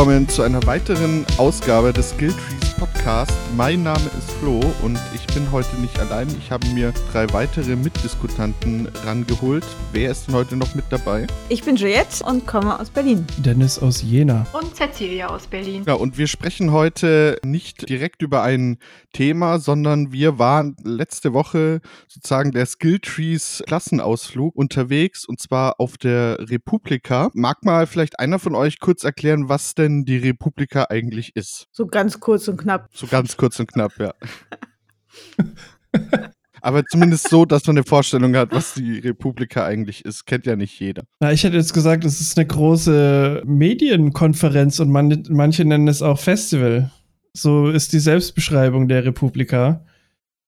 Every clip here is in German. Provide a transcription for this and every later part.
willkommen zu einer weiteren Ausgabe des Skilltrees Podcast. Mein Name ist Flo und ich bin heute nicht allein. Ich habe mir drei weitere Mitdiskutanten rangeholt. Wer ist denn heute noch mit dabei? Ich bin Juliette und komme aus Berlin. Dennis aus Jena. Und Cecilia aus Berlin. Ja, und wir sprechen heute nicht direkt über ein Thema, sondern wir waren letzte Woche sozusagen der Skilltrees Klassenausflug unterwegs und zwar auf der Republika. Mag mal vielleicht einer von euch kurz erklären, was denn die Republika eigentlich ist? So ganz kurz und knapp. So ganz kurz und knapp, ja. Aber zumindest so, dass man eine Vorstellung hat, was die Republika eigentlich ist. Kennt ja nicht jeder. Na, ich hätte jetzt gesagt, es ist eine große Medienkonferenz und man, manche nennen es auch Festival. So ist die Selbstbeschreibung der Republika.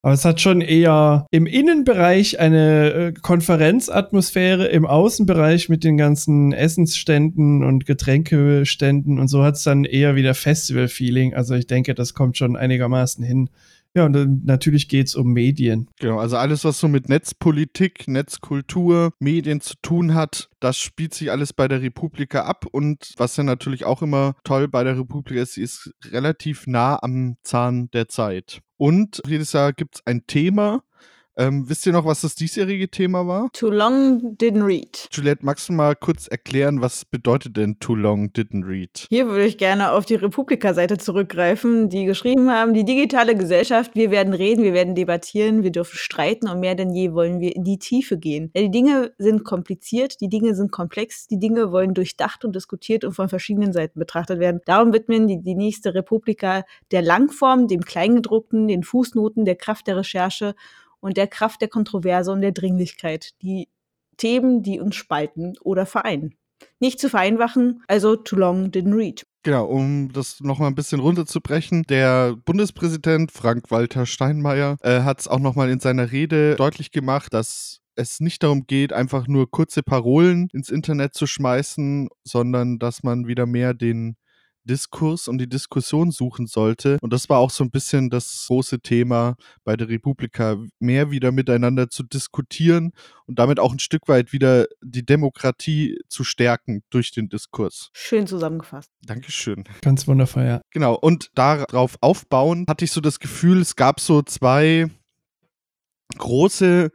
Aber es hat schon eher im Innenbereich eine äh, Konferenzatmosphäre, im Außenbereich mit den ganzen Essensständen und Getränkeständen und so hat es dann eher wieder Festival-Feeling. Also ich denke, das kommt schon einigermaßen hin. Ja, und natürlich geht es um Medien. Genau, also alles, was so mit Netzpolitik, Netzkultur, Medien zu tun hat, das spielt sich alles bei der Republika ab. Und was ja natürlich auch immer toll bei der Republika ist, sie ist relativ nah am Zahn der Zeit. Und jedes Jahr gibt es ein Thema, ähm, wisst ihr noch, was das diesjährige Thema war? Too long didn't read. Juliette, magst du mal kurz erklären, was bedeutet denn Too long didn't read? Hier würde ich gerne auf die Republika-Seite zurückgreifen, die geschrieben haben, die digitale Gesellschaft, wir werden reden, wir werden debattieren, wir dürfen streiten und mehr denn je wollen wir in die Tiefe gehen. Ja, die Dinge sind kompliziert, die Dinge sind komplex, die Dinge wollen durchdacht und diskutiert und von verschiedenen Seiten betrachtet werden. Darum widmen die, die nächste Republika der Langform, dem Kleingedruckten, den Fußnoten, der Kraft der Recherche und der Kraft der Kontroverse und der Dringlichkeit. Die Themen, die uns spalten oder vereinen. Nicht zu vereinfachen, also too long didn't read. Genau, um das nochmal ein bisschen runterzubrechen, der Bundespräsident Frank-Walter Steinmeier äh, hat es auch nochmal in seiner Rede deutlich gemacht, dass es nicht darum geht, einfach nur kurze Parolen ins Internet zu schmeißen, sondern dass man wieder mehr den Diskurs und die Diskussion suchen sollte. Und das war auch so ein bisschen das große Thema bei der Republika, mehr wieder miteinander zu diskutieren und damit auch ein Stück weit wieder die Demokratie zu stärken durch den Diskurs. Schön zusammengefasst. Dankeschön. Ganz wundervoll, ja. Genau, und darauf aufbauen hatte ich so das Gefühl, es gab so zwei große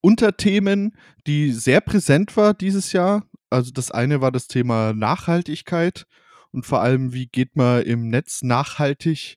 Unterthemen, die sehr präsent war dieses Jahr. Also das eine war das Thema Nachhaltigkeit und vor allem, wie geht man im Netz nachhaltig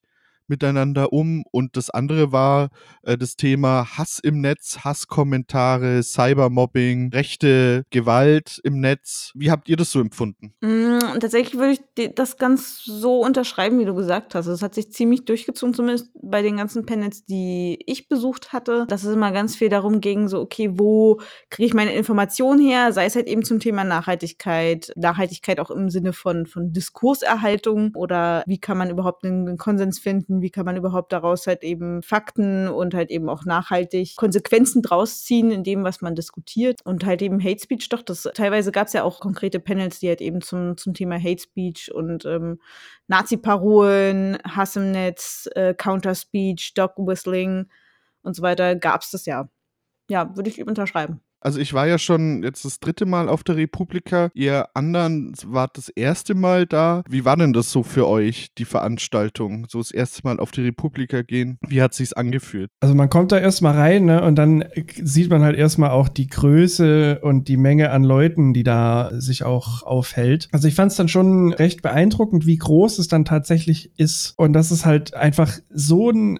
miteinander um. Und das andere war äh, das Thema Hass im Netz, Hasskommentare, Cybermobbing, rechte Gewalt im Netz. Wie habt ihr das so empfunden? Mm, tatsächlich würde ich das ganz so unterschreiben, wie du gesagt hast. Es hat sich ziemlich durchgezogen, zumindest bei den ganzen Panels, die ich besucht hatte, dass es immer ganz viel darum ging, so, okay, wo kriege ich meine Informationen her? Sei es halt eben zum Thema Nachhaltigkeit, Nachhaltigkeit auch im Sinne von, von Diskurserhaltung oder wie kann man überhaupt einen Konsens finden? Wie kann man überhaupt daraus halt eben Fakten und halt eben auch nachhaltig Konsequenzen draus ziehen in dem, was man diskutiert und halt eben Hate Speech. Doch, das teilweise gab es ja auch konkrete Panels, die halt eben zum, zum Thema Hate Speech und ähm, Nazi-Parolen, Hass im Netz, äh, Counter-Speech, Dog-Whistling und so weiter gab es das ja. Ja, würde ich unterschreiben. Also ich war ja schon jetzt das dritte Mal auf der Republika. Ihr anderen wart das erste Mal da. Wie war denn das so für euch, die Veranstaltung? So das erste Mal auf die Republika gehen. Wie hat sich's angefühlt? Also man kommt da erstmal rein, ne, und dann sieht man halt erstmal auch die Größe und die Menge an Leuten, die da sich auch aufhält. Also ich fand es dann schon recht beeindruckend, wie groß es dann tatsächlich ist. Und das ist halt einfach so ein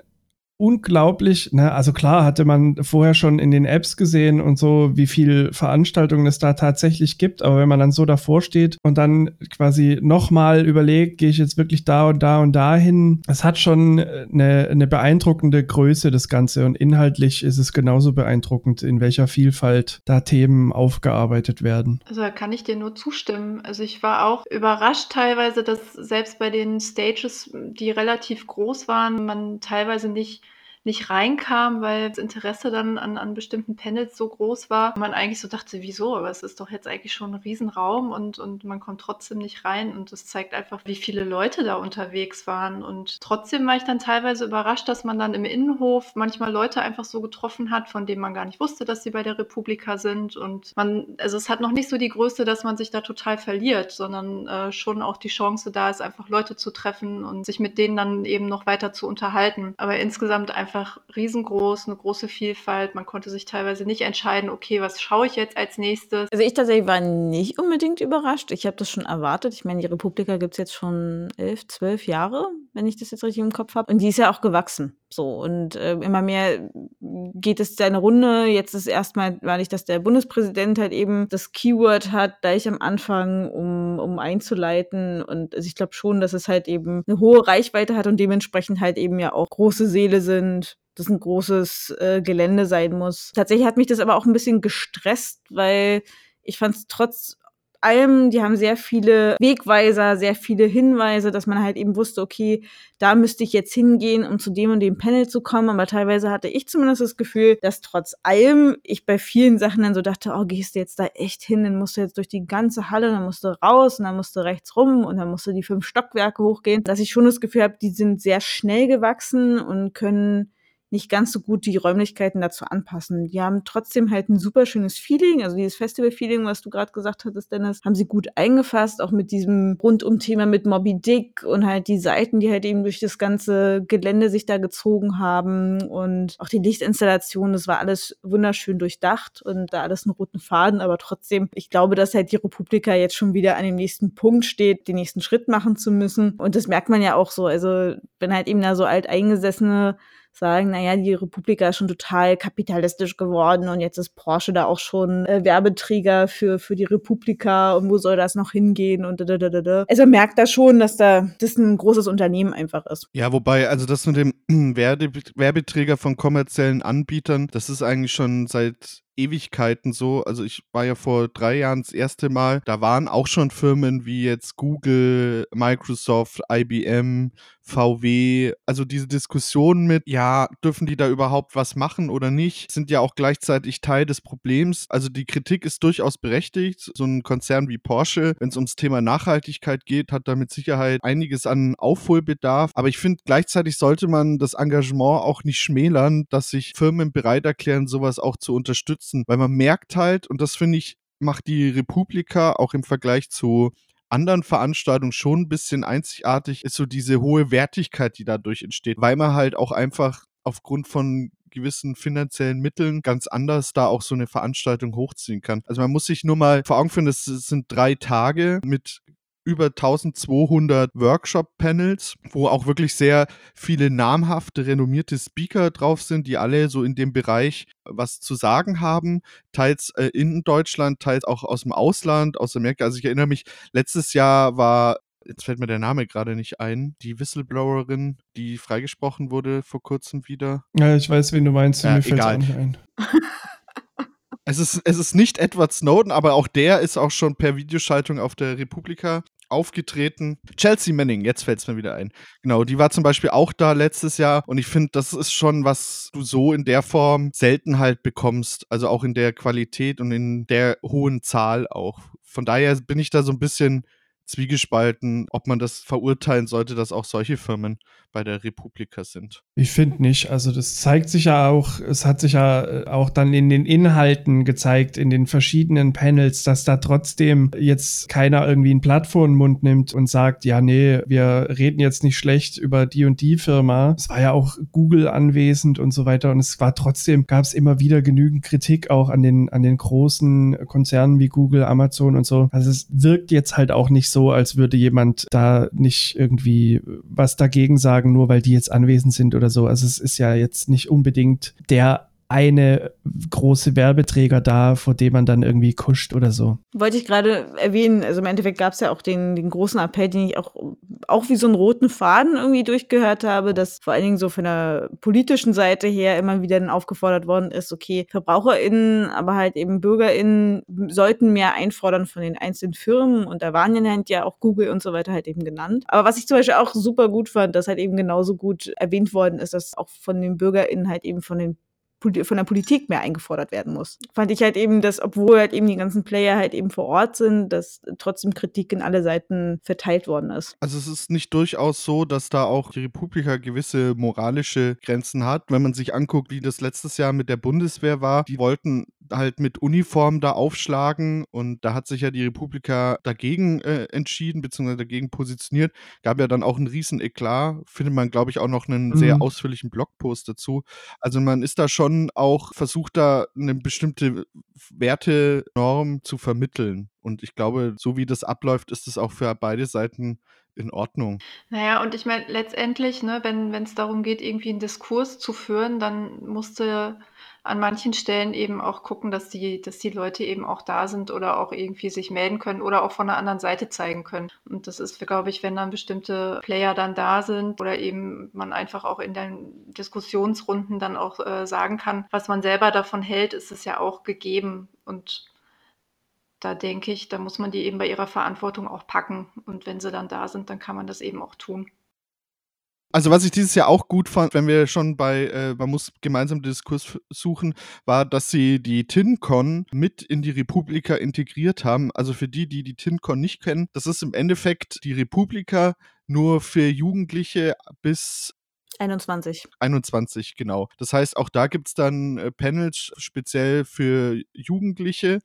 unglaublich, ne? Also klar hatte man vorher schon in den Apps gesehen und so, wie viel Veranstaltungen es da tatsächlich gibt, aber wenn man dann so davor steht und dann quasi nochmal überlegt, gehe ich jetzt wirklich da und da und dahin, es hat schon eine, eine beeindruckende Größe, das Ganze. Und inhaltlich ist es genauso beeindruckend, in welcher Vielfalt da Themen aufgearbeitet werden. Also da kann ich dir nur zustimmen. Also ich war auch überrascht teilweise, dass selbst bei den Stages, die relativ groß waren, man teilweise nicht nicht reinkam, weil das Interesse dann an, an bestimmten Panels so groß war. Man eigentlich so dachte, wieso? Aber es ist doch jetzt eigentlich schon ein Riesenraum und, und man kommt trotzdem nicht rein. Und das zeigt einfach, wie viele Leute da unterwegs waren. Und trotzdem war ich dann teilweise überrascht, dass man dann im Innenhof manchmal Leute einfach so getroffen hat, von denen man gar nicht wusste, dass sie bei der Republika sind. Und man, also es hat noch nicht so die Größe, dass man sich da total verliert, sondern äh, schon auch die Chance da ist, einfach Leute zu treffen und sich mit denen dann eben noch weiter zu unterhalten. Aber insgesamt einfach einfach riesengroß, eine große Vielfalt. Man konnte sich teilweise nicht entscheiden, okay, was schaue ich jetzt als nächstes. Also ich tatsächlich war nicht unbedingt überrascht. Ich habe das schon erwartet. Ich meine, die Republika gibt es jetzt schon elf, zwölf Jahre, wenn ich das jetzt richtig im Kopf habe. Und die ist ja auch gewachsen. So, und äh, immer mehr geht es seine Runde. Jetzt ist erstmal, weil ich, dass der Bundespräsident halt eben das Keyword hat, gleich am Anfang, um, um einzuleiten. Und also ich glaube schon, dass es halt eben eine hohe Reichweite hat und dementsprechend halt eben ja auch große Seele sind, das ein großes äh, Gelände sein muss. Tatsächlich hat mich das aber auch ein bisschen gestresst, weil ich fand es trotz allem, die haben sehr viele Wegweiser, sehr viele Hinweise, dass man halt eben wusste, okay, da müsste ich jetzt hingehen, um zu dem und dem Panel zu kommen. Aber teilweise hatte ich zumindest das Gefühl, dass trotz allem ich bei vielen Sachen dann so dachte, oh, gehst du jetzt da echt hin, dann musst du jetzt durch die ganze Halle, dann musst du raus und dann musst du rechts rum und dann musst du die fünf Stockwerke hochgehen. Dass ich schon das Gefühl habe, die sind sehr schnell gewachsen und können nicht ganz so gut die Räumlichkeiten dazu anpassen. Die haben trotzdem halt ein super schönes Feeling, also dieses Festival-Feeling, was du gerade gesagt hattest, Dennis, haben sie gut eingefasst, auch mit diesem Rundum-Thema mit Moby Dick und halt die Seiten, die halt eben durch das ganze Gelände sich da gezogen haben und auch die Lichtinstallation, das war alles wunderschön durchdacht und da alles einen roten Faden, aber trotzdem, ich glaube, dass halt die Republika jetzt schon wieder an dem nächsten Punkt steht, den nächsten Schritt machen zu müssen und das merkt man ja auch so, also wenn halt eben da so alteingesessene sagen, naja, die Republika ist schon total kapitalistisch geworden und jetzt ist Porsche da auch schon äh, Werbeträger für, für die Republika und wo soll das noch hingehen und da, da, da, da. Also merkt da schon, dass da das ein großes Unternehmen einfach ist. Ja, wobei, also das mit dem Werbe Werbeträger von kommerziellen Anbietern, das ist eigentlich schon seit Ewigkeiten so. Also ich war ja vor drei Jahren das erste Mal. Da waren auch schon Firmen wie jetzt Google, Microsoft, IBM, VW. Also diese Diskussionen mit, ja, dürfen die da überhaupt was machen oder nicht, sind ja auch gleichzeitig Teil des Problems. Also die Kritik ist durchaus berechtigt. So ein Konzern wie Porsche, wenn es ums Thema Nachhaltigkeit geht, hat da mit Sicherheit einiges an Aufholbedarf. Aber ich finde, gleichzeitig sollte man das Engagement auch nicht schmälern, dass sich Firmen bereit erklären, sowas auch zu unterstützen weil man merkt halt, und das finde ich, macht die Republika auch im Vergleich zu anderen Veranstaltungen schon ein bisschen einzigartig, ist so diese hohe Wertigkeit, die dadurch entsteht, weil man halt auch einfach aufgrund von gewissen finanziellen Mitteln ganz anders da auch so eine Veranstaltung hochziehen kann. Also man muss sich nur mal vor Augen führen, das sind drei Tage mit über 1200 Workshop-Panels, wo auch wirklich sehr viele namhafte, renommierte Speaker drauf sind, die alle so in dem Bereich was zu sagen haben, teils äh, in Deutschland, teils auch aus dem Ausland, aus Amerika. Also ich erinnere mich, letztes Jahr war jetzt fällt mir der Name gerade nicht ein, die Whistleblowerin, die freigesprochen wurde vor kurzem wieder. Ja, ich weiß, wen du meinst, ja, mir fällt auch nicht ein. Es ist, es ist nicht Edward Snowden, aber auch der ist auch schon per Videoschaltung auf der Republika aufgetreten. Chelsea Manning, jetzt fällt es mir wieder ein. Genau, die war zum Beispiel auch da letztes Jahr und ich finde, das ist schon, was du so in der Form selten halt bekommst. Also auch in der Qualität und in der hohen Zahl auch. Von daher bin ich da so ein bisschen zwiegespalten, ob man das verurteilen sollte, dass auch solche Firmen bei der Republika sind. Ich finde nicht. Also das zeigt sich ja auch, es hat sich ja äh, auch dann in den Inhalten gezeigt, in den verschiedenen Panels, dass da trotzdem jetzt keiner irgendwie ein Blatt nimmt und sagt, ja, nee, wir reden jetzt nicht schlecht über die und die Firma. Es war ja auch Google anwesend und so weiter und es war trotzdem, gab es immer wieder genügend Kritik auch an den, an den großen Konzernen wie Google, Amazon und so. Also es wirkt jetzt halt auch nicht so, als würde jemand da nicht irgendwie was dagegen sagen, nur weil die jetzt anwesend sind oder so. Also es ist ja jetzt nicht unbedingt der eine große Werbeträger da, vor dem man dann irgendwie kuscht oder so. Wollte ich gerade erwähnen, also im Endeffekt gab es ja auch den, den großen Appell, den ich auch, auch wie so einen roten Faden irgendwie durchgehört habe, dass vor allen Dingen so von der politischen Seite her immer wieder dann aufgefordert worden ist, okay, VerbraucherInnen, aber halt eben BürgerInnen sollten mehr einfordern von den einzelnen Firmen und da waren ja auch Google und so weiter halt eben genannt. Aber was ich zum Beispiel auch super gut fand, dass halt eben genauso gut erwähnt worden ist, dass auch von den BürgerInnen halt eben von den von der Politik mehr eingefordert werden muss. Fand ich halt eben, dass, obwohl halt eben die ganzen Player halt eben vor Ort sind, dass trotzdem Kritik in alle Seiten verteilt worden ist. Also es ist nicht durchaus so, dass da auch die Republika gewisse moralische Grenzen hat. Wenn man sich anguckt, wie das letztes Jahr mit der Bundeswehr war, die wollten halt mit Uniform da aufschlagen und da hat sich ja die Republika dagegen äh, entschieden, beziehungsweise dagegen positioniert. Gab ja dann auch einen riesen Eklat, findet man, glaube ich, auch noch einen mhm. sehr ausführlichen Blogpost dazu. Also man ist da schon auch versucht, da eine bestimmte Wertenorm zu vermitteln. Und ich glaube, so wie das abläuft, ist es auch für beide Seiten in Ordnung. Naja, und ich meine, letztendlich, ne, wenn es darum geht, irgendwie einen Diskurs zu führen, dann musste an manchen Stellen eben auch gucken, dass die, dass die Leute eben auch da sind oder auch irgendwie sich melden können oder auch von der anderen Seite zeigen können. Und das ist, glaube ich, wenn dann bestimmte Player dann da sind oder eben man einfach auch in den Diskussionsrunden dann auch äh, sagen kann, was man selber davon hält, ist es ja auch gegeben. Und da denke ich, da muss man die eben bei ihrer Verantwortung auch packen. Und wenn sie dann da sind, dann kann man das eben auch tun. Also was ich dieses Jahr auch gut fand, wenn wir schon bei, äh, man muss gemeinsam den Diskurs suchen, war, dass sie die TinCon mit in die Republika integriert haben. Also für die, die die TinCon nicht kennen, das ist im Endeffekt die Republika nur für Jugendliche bis 21. 21, genau. Das heißt, auch da gibt es dann äh, Panels speziell für Jugendliche.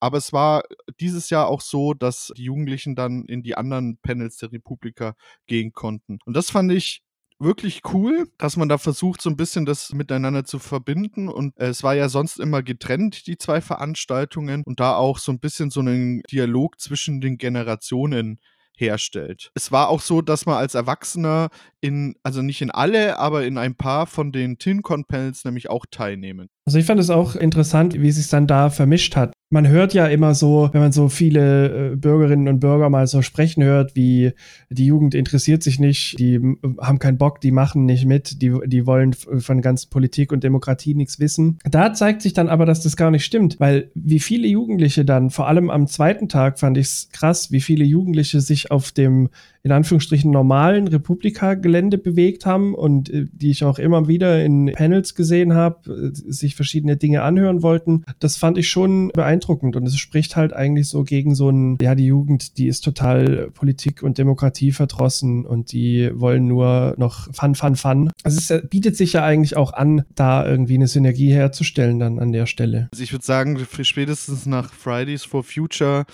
Aber es war dieses Jahr auch so, dass die Jugendlichen dann in die anderen Panels der Republika gehen konnten. Und das fand ich wirklich cool, dass man da versucht, so ein bisschen das miteinander zu verbinden. Und äh, es war ja sonst immer getrennt, die zwei Veranstaltungen, und da auch so ein bisschen so einen Dialog zwischen den Generationen herstellt. Es war auch so, dass man als Erwachsener in, also nicht in alle, aber in ein paar von den TinCon-Panels nämlich auch teilnehmen. Also ich fand es auch interessant, wie es sich dann da vermischt hat. Man hört ja immer so, wenn man so viele äh, Bürgerinnen und Bürger mal so sprechen hört, wie die Jugend interessiert sich nicht, die haben keinen Bock, die machen nicht mit, die, die wollen von ganzen Politik und Demokratie nichts wissen. Da zeigt sich dann aber, dass das gar nicht stimmt, weil wie viele Jugendliche dann, vor allem am zweiten Tag fand ich es krass, wie viele Jugendliche sich auf dem in Anführungsstrichen normalen Republika-Gelände bewegt haben und äh, die ich auch immer wieder in Panels gesehen habe, äh, sich verschiedene Dinge anhören wollten. Das fand ich schon beeindruckend und es spricht halt eigentlich so gegen so ein, ja, die Jugend, die ist total Politik und Demokratie verdrossen und die wollen nur noch Fun, Fun, Fun. Also es bietet sich ja eigentlich auch an, da irgendwie eine Synergie herzustellen dann an der Stelle. Also ich würde sagen, spätestens nach Fridays for Future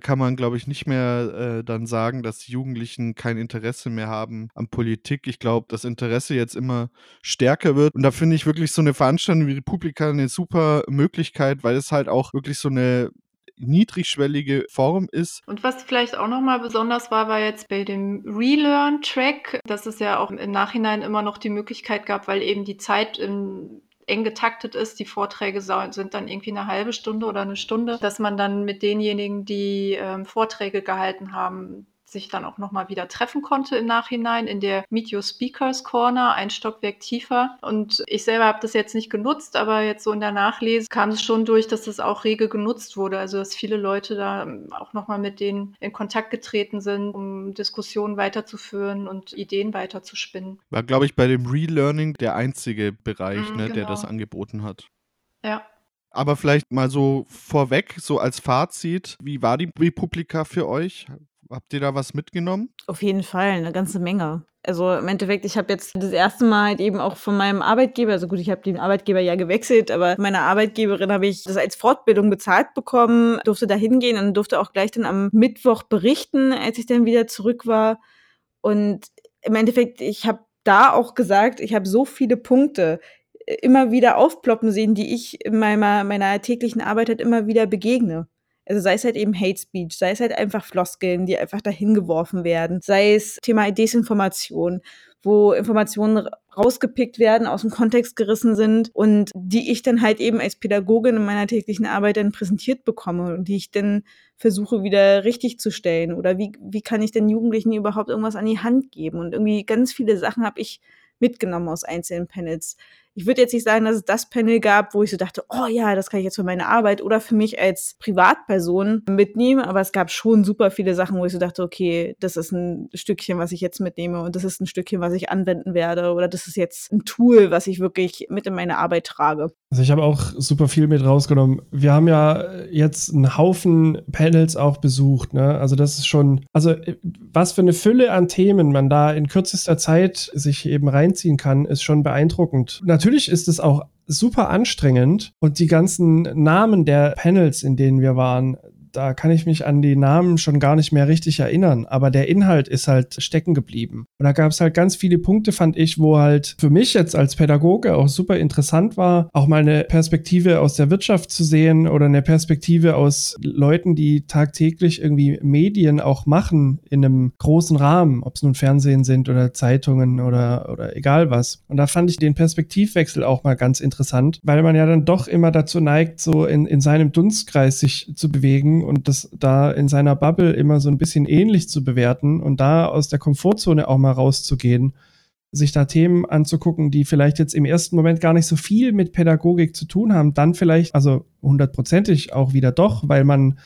kann man, glaube ich, nicht mehr äh, dann sagen, dass die Jugendlichen kein Interesse mehr haben an Politik. Ich glaube, das Interesse jetzt immer stärker wird. Und da finde ich wirklich so eine Veranstaltung wie Republika eine super Möglichkeit, weil es halt auch wirklich so eine niedrigschwellige Form ist. Und was vielleicht auch nochmal besonders war, war jetzt bei dem Relearn-Track, dass es ja auch im Nachhinein immer noch die Möglichkeit gab, weil eben die Zeit im eng getaktet ist. Die Vorträge sind dann irgendwie eine halbe Stunde oder eine Stunde, dass man dann mit denjenigen, die ähm, Vorträge gehalten haben, sich dann auch nochmal wieder treffen konnte im Nachhinein in der Meet Your Speakers Corner, ein Stockwerk tiefer. Und ich selber habe das jetzt nicht genutzt, aber jetzt so in der Nachlese kam es schon durch, dass das auch rege genutzt wurde. Also dass viele Leute da auch nochmal mit denen in Kontakt getreten sind, um Diskussionen weiterzuführen und Ideen weiterzuspinnen. War, glaube ich, bei dem Relearning der einzige Bereich, mhm, ne, genau. der das angeboten hat. Ja. Aber vielleicht mal so vorweg, so als Fazit, wie war die Republika für euch? Habt ihr da was mitgenommen? Auf jeden Fall, eine ganze Menge. Also im Endeffekt, ich habe jetzt das erste Mal halt eben auch von meinem Arbeitgeber, also gut, ich habe den Arbeitgeber ja gewechselt, aber meiner Arbeitgeberin habe ich das als Fortbildung bezahlt bekommen, durfte da hingehen und durfte auch gleich dann am Mittwoch berichten, als ich dann wieder zurück war. Und im Endeffekt, ich habe da auch gesagt, ich habe so viele Punkte immer wieder aufploppen sehen, die ich in meiner, meiner täglichen Arbeit halt immer wieder begegne. Also sei es halt eben Hate Speech, sei es halt einfach Floskeln, die einfach dahin geworfen werden, sei es Thema Desinformation. wo Informationen rausgepickt werden, aus dem Kontext gerissen sind und die ich dann halt eben als Pädagogin in meiner täglichen Arbeit dann präsentiert bekomme und die ich dann versuche wieder richtig zu stellen oder wie, wie kann ich den Jugendlichen überhaupt irgendwas an die Hand geben und irgendwie ganz viele Sachen habe ich mitgenommen aus einzelnen Panels ich würde jetzt nicht sagen, dass es das Panel gab, wo ich so dachte, oh ja, das kann ich jetzt für meine Arbeit oder für mich als Privatperson mitnehmen, aber es gab schon super viele Sachen, wo ich so dachte, okay, das ist ein Stückchen, was ich jetzt mitnehme und das ist ein Stückchen, was ich anwenden werde oder das ist jetzt ein Tool, was ich wirklich mit in meine Arbeit trage. Also ich habe auch super viel mit rausgenommen. Wir haben ja jetzt einen Haufen Panels auch besucht, ne? Also das ist schon, also was für eine Fülle an Themen man da in kürzester Zeit sich eben reinziehen kann, ist schon beeindruckend. Natürlich natürlich ist es auch super anstrengend und die ganzen Namen der Panels, in denen wir waren, da kann ich mich an die Namen schon gar nicht mehr richtig erinnern, aber der Inhalt ist halt stecken geblieben. Und da gab es halt ganz viele Punkte, fand ich, wo halt für mich jetzt als Pädagoge auch super interessant war, auch mal eine Perspektive aus der Wirtschaft zu sehen oder eine Perspektive aus Leuten, die tagtäglich irgendwie Medien auch machen in einem großen Rahmen, ob es nun Fernsehen sind oder Zeitungen oder, oder egal was. Und da fand ich den Perspektivwechsel auch mal ganz interessant, weil man ja dann doch immer dazu neigt, so in, in seinem Dunstkreis sich zu bewegen und das da in seiner Bubble immer so ein bisschen ähnlich zu bewerten und da aus der Komfortzone auch mal rauszugehen, sich da Themen anzugucken, die vielleicht jetzt im ersten Moment gar nicht so viel mit Pädagogik zu tun haben, dann vielleicht, also hundertprozentig auch wieder doch, weil man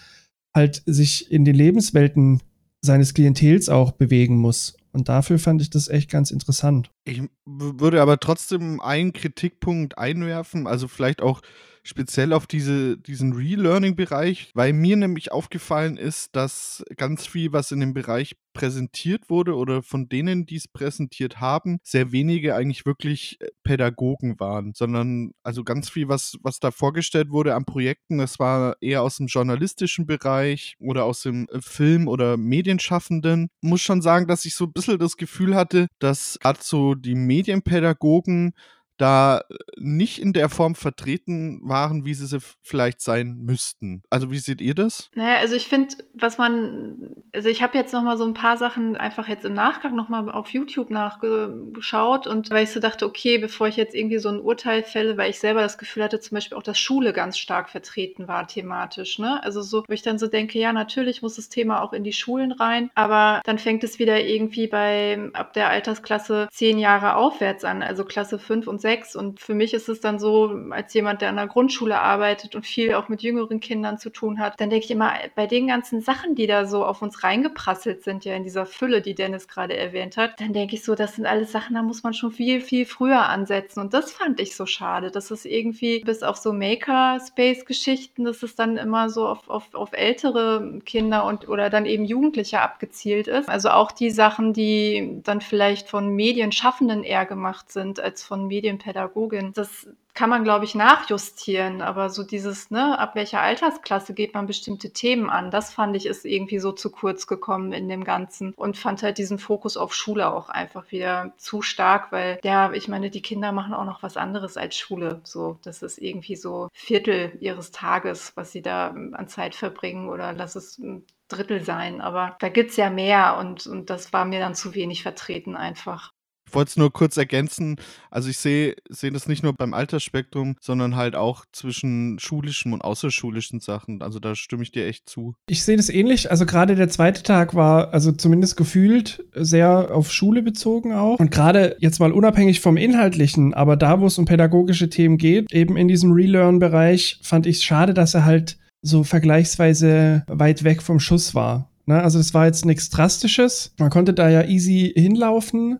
halt sich in den Lebenswelten seines Klientels auch bewegen muss. Und dafür fand ich das echt ganz interessant. Ich würde aber trotzdem einen Kritikpunkt einwerfen, also vielleicht auch speziell auf diese, diesen Relearning-Bereich, weil mir nämlich aufgefallen ist, dass ganz viel, was in dem Bereich präsentiert wurde oder von denen, die es präsentiert haben, sehr wenige eigentlich wirklich äh, Pädagogen waren, sondern also ganz viel, was, was da vorgestellt wurde an Projekten, das war eher aus dem journalistischen Bereich oder aus dem äh, Film- oder Medienschaffenden. Muss schon sagen, dass ich so ein bisschen das Gefühl hatte, dass gerade so die Medienpädagogen da äh, nicht in der Form vertreten waren, wie sie sie vielleicht sein müssten. Also wie seht ihr das? Naja, also ich finde, was man, also ich habe jetzt noch mal so ein paar Sachen einfach jetzt im Nachgang noch mal auf YouTube nachgeschaut und weil ich so dachte, okay, bevor ich jetzt irgendwie so ein Urteil fälle, weil ich selber das Gefühl hatte, zum Beispiel auch, dass Schule ganz stark vertreten war thematisch, ne? Also so, wo ich dann so denke, ja, natürlich muss das Thema auch in die Schulen rein, aber dann fängt es wieder irgendwie bei ab der Altersklasse zehn Jahre aufwärts an, also Klasse fünf und sechs. Und für mich ist es dann so, als jemand, der an der Grundschule arbeitet und viel auch mit jüngeren Kindern zu tun hat, dann denke ich immer, bei den ganzen Sachen, die da so auf uns reingeprasselt sind, ja in dieser Fülle, die Dennis gerade erwähnt hat, dann denke ich so, das sind alles Sachen, da muss man schon viel, viel früher ansetzen. Und das fand ich so schade, dass es irgendwie bis auf so Maker-Space-Geschichten, dass es dann immer so auf, auf, auf ältere Kinder und oder dann eben Jugendliche abgezielt ist. Also auch die Sachen, die dann vielleicht von Medienschaffenden eher gemacht sind als von Medien Medienpädagogin. Das kann man, glaube ich, nachjustieren. Aber so dieses, ne, ab welcher Altersklasse geht man bestimmte Themen an, das fand ich ist irgendwie so zu kurz gekommen in dem Ganzen und fand halt diesen Fokus auf Schule auch einfach wieder zu stark, weil ja, ich meine, die Kinder machen auch noch was anderes als Schule. So, das ist irgendwie so Viertel ihres Tages, was sie da an Zeit verbringen oder lass es ein Drittel sein. Aber da gibt es ja mehr und, und das war mir dann zu wenig vertreten einfach. Wollte es nur kurz ergänzen. Also ich sehe seh das nicht nur beim Altersspektrum, sondern halt auch zwischen schulischen und außerschulischen Sachen. Also da stimme ich dir echt zu. Ich sehe das ähnlich. Also gerade der zweite Tag war, also zumindest gefühlt, sehr auf Schule bezogen auch. Und gerade jetzt mal unabhängig vom Inhaltlichen, aber da, wo es um pädagogische Themen geht, eben in diesem Relearn-Bereich, fand ich es schade, dass er halt so vergleichsweise weit weg vom Schuss war. Ne? Also das war jetzt nichts Drastisches. Man konnte da ja easy hinlaufen.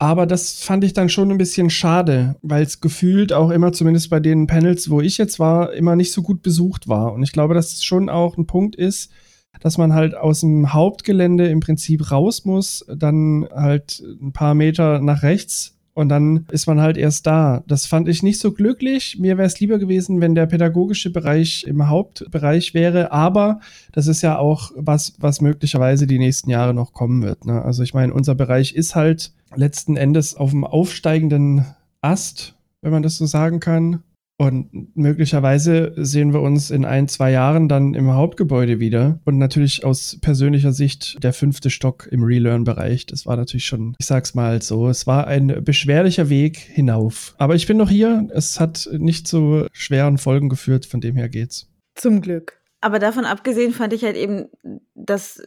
Aber das fand ich dann schon ein bisschen schade, weil es gefühlt auch immer, zumindest bei den Panels, wo ich jetzt war, immer nicht so gut besucht war. Und ich glaube, dass es schon auch ein Punkt ist, dass man halt aus dem Hauptgelände im Prinzip raus muss, dann halt ein paar Meter nach rechts und dann ist man halt erst da. Das fand ich nicht so glücklich. Mir wäre es lieber gewesen, wenn der pädagogische Bereich im Hauptbereich wäre. Aber das ist ja auch was, was möglicherweise die nächsten Jahre noch kommen wird. Ne? Also ich meine, unser Bereich ist halt letzten Endes auf dem aufsteigenden Ast, wenn man das so sagen kann. Und möglicherweise sehen wir uns in ein, zwei Jahren dann im Hauptgebäude wieder. Und natürlich aus persönlicher Sicht der fünfte Stock im Relearn-Bereich. Das war natürlich schon, ich sag's mal so, es war ein beschwerlicher Weg hinauf. Aber ich bin noch hier. Es hat nicht zu schweren Folgen geführt, von dem her geht's. Zum Glück. Aber davon abgesehen fand ich halt eben, dass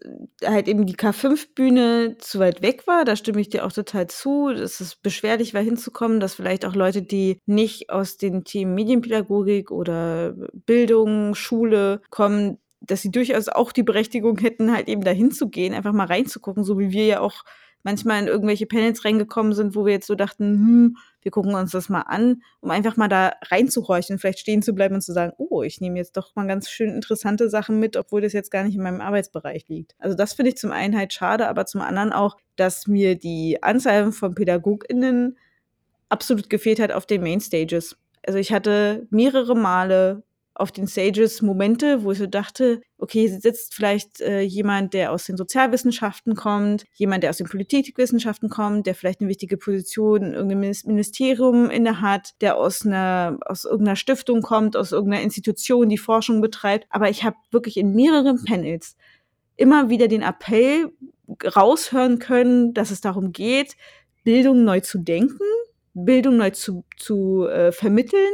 halt eben die K5-Bühne zu weit weg war. Da stimme ich dir auch total zu, dass es beschwerlich war hinzukommen, dass vielleicht auch Leute, die nicht aus den Themen Medienpädagogik oder Bildung, Schule kommen, dass sie durchaus auch die Berechtigung hätten, halt eben dahin zu gehen, einfach mal reinzugucken, so wie wir ja auch manchmal in irgendwelche Panels reingekommen sind, wo wir jetzt so dachten, hm, wir gucken uns das mal an, um einfach mal da reinzuhorchen, vielleicht stehen zu bleiben und zu sagen, oh, ich nehme jetzt doch mal ganz schön interessante Sachen mit, obwohl das jetzt gar nicht in meinem Arbeitsbereich liegt. Also das finde ich zum einen halt schade, aber zum anderen auch, dass mir die Anzahl von PädagogInnen absolut gefehlt hat auf den Mainstages. Also ich hatte mehrere Male auf den Stages Momente, wo ich so dachte, okay, sitzt vielleicht äh, jemand, der aus den Sozialwissenschaften kommt, jemand, der aus den Politikwissenschaften kommt, der vielleicht eine wichtige Position in irgendeinem Ministerium innehat, der aus einer aus irgendeiner Stiftung kommt, aus irgendeiner Institution, die Forschung betreibt. Aber ich habe wirklich in mehreren Panels immer wieder den Appell raushören können, dass es darum geht, Bildung neu zu denken, Bildung neu zu, zu äh, vermitteln,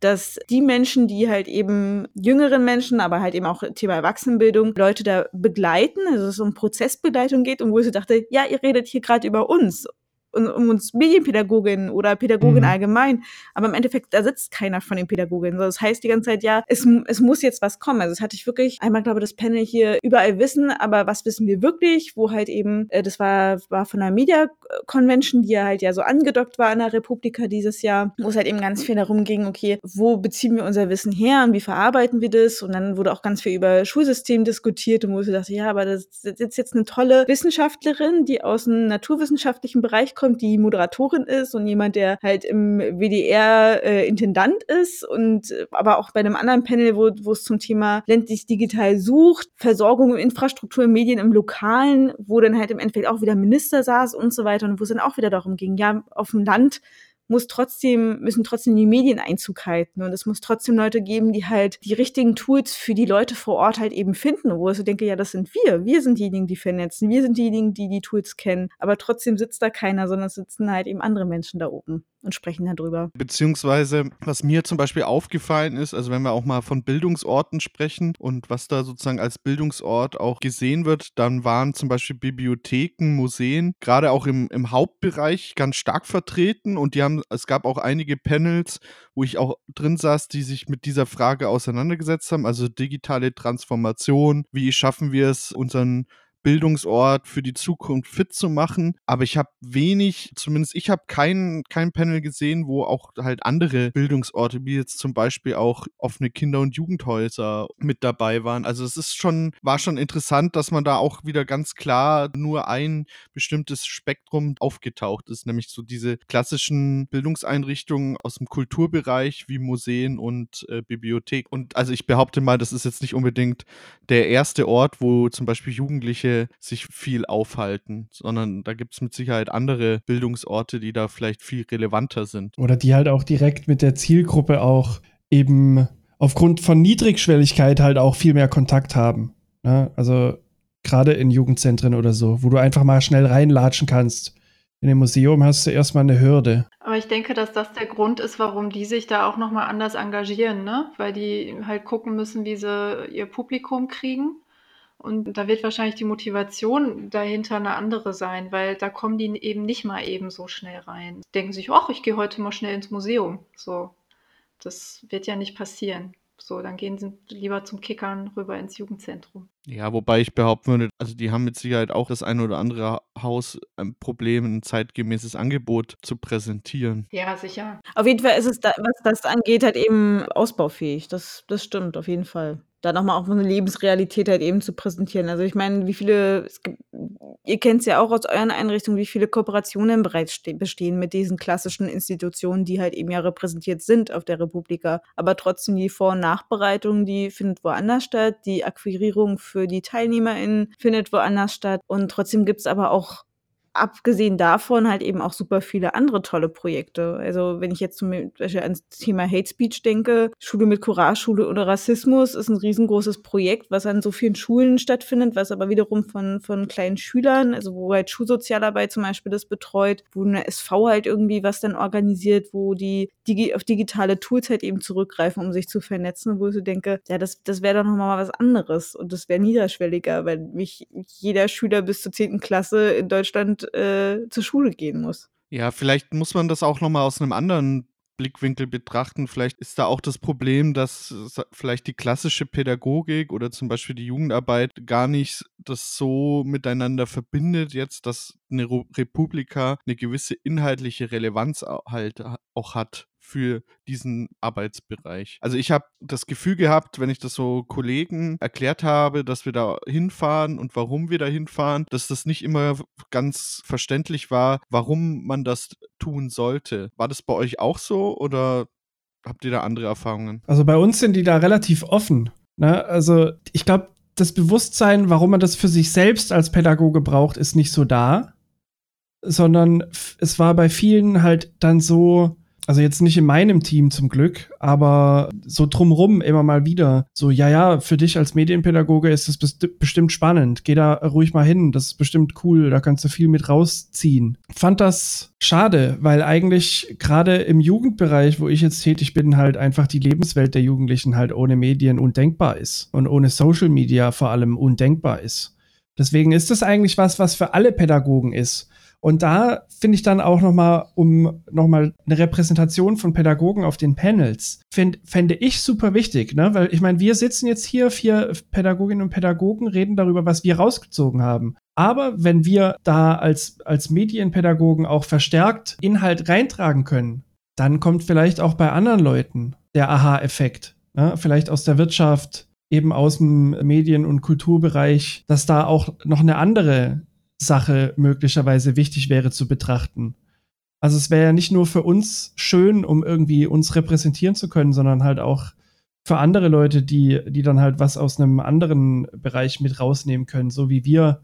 dass die Menschen, die halt eben jüngeren Menschen, aber halt eben auch Thema Erwachsenenbildung, Leute da begleiten, also es um Prozessbegleitung geht und wo ich so dachte, ja, ihr redet hier gerade über uns um uns Medienpädagogin oder Pädagogin mhm. allgemein. Aber im Endeffekt, da sitzt keiner von den Pädagoginnen. Das heißt die ganze Zeit, ja, es, es muss jetzt was kommen. Also das hatte ich wirklich einmal, glaube ich, das Panel hier überall wissen, aber was wissen wir wirklich? Wo halt eben, äh, das war, war von der Media Convention, die ja halt ja so angedockt war in der Republika dieses Jahr, wo es halt eben ganz viel darum ging, okay, wo beziehen wir unser Wissen her und wie verarbeiten wir das? Und dann wurde auch ganz viel über Schulsystem diskutiert und wo ich dachte, ja, aber das ist jetzt eine tolle Wissenschaftlerin, die aus dem naturwissenschaftlichen Bereich kommt, die Moderatorin ist und jemand, der halt im WDR äh, Intendant ist und äh, aber auch bei einem anderen Panel, wo, wo es zum Thema ländlich digital sucht, Versorgung und Infrastruktur in Medien im Lokalen, wo dann halt im Endeffekt auch wieder Minister saß und so weiter und wo es dann auch wieder darum ging, ja, auf dem Land muss trotzdem, müssen trotzdem die Medien Einzug halten. Und es muss trotzdem Leute geben, die halt die richtigen Tools für die Leute vor Ort halt eben finden. Wo ich so denke, ja, das sind wir. Wir sind diejenigen, die vernetzen. Wir sind diejenigen, die die Tools kennen. Aber trotzdem sitzt da keiner, sondern es sitzen halt eben andere Menschen da oben und sprechen darüber. Beziehungsweise, was mir zum Beispiel aufgefallen ist, also wenn wir auch mal von Bildungsorten sprechen und was da sozusagen als Bildungsort auch gesehen wird, dann waren zum Beispiel Bibliotheken, Museen, gerade auch im, im Hauptbereich ganz stark vertreten und die haben, es gab auch einige Panels, wo ich auch drin saß, die sich mit dieser Frage auseinandergesetzt haben, also digitale Transformation, wie schaffen wir es, unseren Bildungsort für die Zukunft fit zu machen. Aber ich habe wenig, zumindest ich habe kein, kein Panel gesehen, wo auch halt andere Bildungsorte, wie jetzt zum Beispiel auch offene Kinder- und Jugendhäuser mit dabei waren. Also es ist schon, war schon interessant, dass man da auch wieder ganz klar nur ein bestimmtes Spektrum aufgetaucht ist, nämlich so diese klassischen Bildungseinrichtungen aus dem Kulturbereich wie Museen und äh, Bibliothek. Und also ich behaupte mal, das ist jetzt nicht unbedingt der erste Ort, wo zum Beispiel Jugendliche Sich viel aufhalten, sondern da gibt es mit Sicherheit andere Bildungsorte, die da vielleicht viel relevanter sind. Oder die halt auch direkt mit der Zielgruppe auch eben aufgrund von Niedrigschwelligkeit halt auch viel mehr Kontakt haben. Ne? Also gerade in Jugendzentren oder so, wo du einfach mal schnell reinlatschen kannst. In dem Museum hast du erstmal eine Hürde. Aber ich denke, dass das der Grund ist, warum die sich da auch nochmal anders engagieren, ne? Weil die halt gucken müssen, wie sie ihr Publikum kriegen. Und da wird wahrscheinlich die Motivation dahinter eine andere sein, weil da kommen die eben nicht mal eben so schnell rein. Denken sich, ach, ich gehe heute mal schnell ins Museum. So, das wird ja nicht passieren. So, dann gehen sie lieber zum Kickern rüber ins Jugendzentrum. Ja, wobei ich behaupten würde, also die haben mit Sicherheit auch das ein oder andere Haus ein Problem, ein zeitgemäßes Angebot zu präsentieren. Ja, sicher. Auf jeden Fall ist es, da, was das angeht, halt eben ausbaufähig. Das, das stimmt, auf jeden Fall da nochmal auch eine Lebensrealität halt eben zu präsentieren. Also ich meine, wie viele, gibt, ihr kennt es ja auch aus euren Einrichtungen, wie viele Kooperationen bereits bestehen mit diesen klassischen Institutionen, die halt eben ja repräsentiert sind auf der Republika. Aber trotzdem die Vor- und Nachbereitung, die findet woanders statt, die Akquirierung für die TeilnehmerInnen findet woanders statt. Und trotzdem gibt es aber auch abgesehen davon halt eben auch super viele andere tolle Projekte. Also wenn ich jetzt zum Beispiel ans Thema Hate Speech denke, Schule mit Courage, Schule ohne Rassismus ist ein riesengroßes Projekt, was an so vielen Schulen stattfindet, was aber wiederum von, von kleinen Schülern, also wo halt Schulsozialarbeit zum Beispiel das betreut, wo eine SV halt irgendwie was dann organisiert, wo die digi auf digitale Tools halt eben zurückgreifen, um sich zu vernetzen, wo ich so denke, ja, das, das wäre doch nochmal was anderes und das wäre niederschwelliger, weil mich jeder Schüler bis zur 10. Klasse in Deutschland äh, zur Schule gehen muss. Ja, vielleicht muss man das auch nochmal aus einem anderen Blickwinkel betrachten. Vielleicht ist da auch das Problem, dass vielleicht die klassische Pädagogik oder zum Beispiel die Jugendarbeit gar nicht das so miteinander verbindet, jetzt, dass eine Republika eine gewisse inhaltliche Relevanz halt auch hat für diesen Arbeitsbereich. Also ich habe das Gefühl gehabt, wenn ich das so Kollegen erklärt habe, dass wir da hinfahren und warum wir da hinfahren, dass das nicht immer ganz verständlich war, warum man das tun sollte. War das bei euch auch so oder habt ihr da andere Erfahrungen? Also bei uns sind die da relativ offen. Ne? Also ich glaube, das Bewusstsein, warum man das für sich selbst als Pädagoge braucht, ist nicht so da, sondern es war bei vielen halt dann so, also jetzt nicht in meinem Team zum Glück, aber so drumrum immer mal wieder. So, ja, ja, für dich als Medienpädagoge ist das best bestimmt spannend. Geh da ruhig mal hin. Das ist bestimmt cool. Da kannst du viel mit rausziehen. Fand das schade, weil eigentlich gerade im Jugendbereich, wo ich jetzt tätig bin, halt einfach die Lebenswelt der Jugendlichen halt ohne Medien undenkbar ist und ohne Social Media vor allem undenkbar ist. Deswegen ist das eigentlich was, was für alle Pädagogen ist. Und da finde ich dann auch nochmal, um nochmal eine Repräsentation von Pädagogen auf den Panels, find, fände ich super wichtig, ne? Weil ich meine, wir sitzen jetzt hier, vier Pädagoginnen und Pädagogen, reden darüber, was wir rausgezogen haben. Aber wenn wir da als, als Medienpädagogen auch verstärkt Inhalt reintragen können, dann kommt vielleicht auch bei anderen Leuten der Aha-Effekt. Ne? Vielleicht aus der Wirtschaft, eben aus dem Medien- und Kulturbereich, dass da auch noch eine andere Sache möglicherweise wichtig wäre zu betrachten. Also es wäre ja nicht nur für uns schön, um irgendwie uns repräsentieren zu können, sondern halt auch für andere Leute, die, die dann halt was aus einem anderen Bereich mit rausnehmen können, so wie wir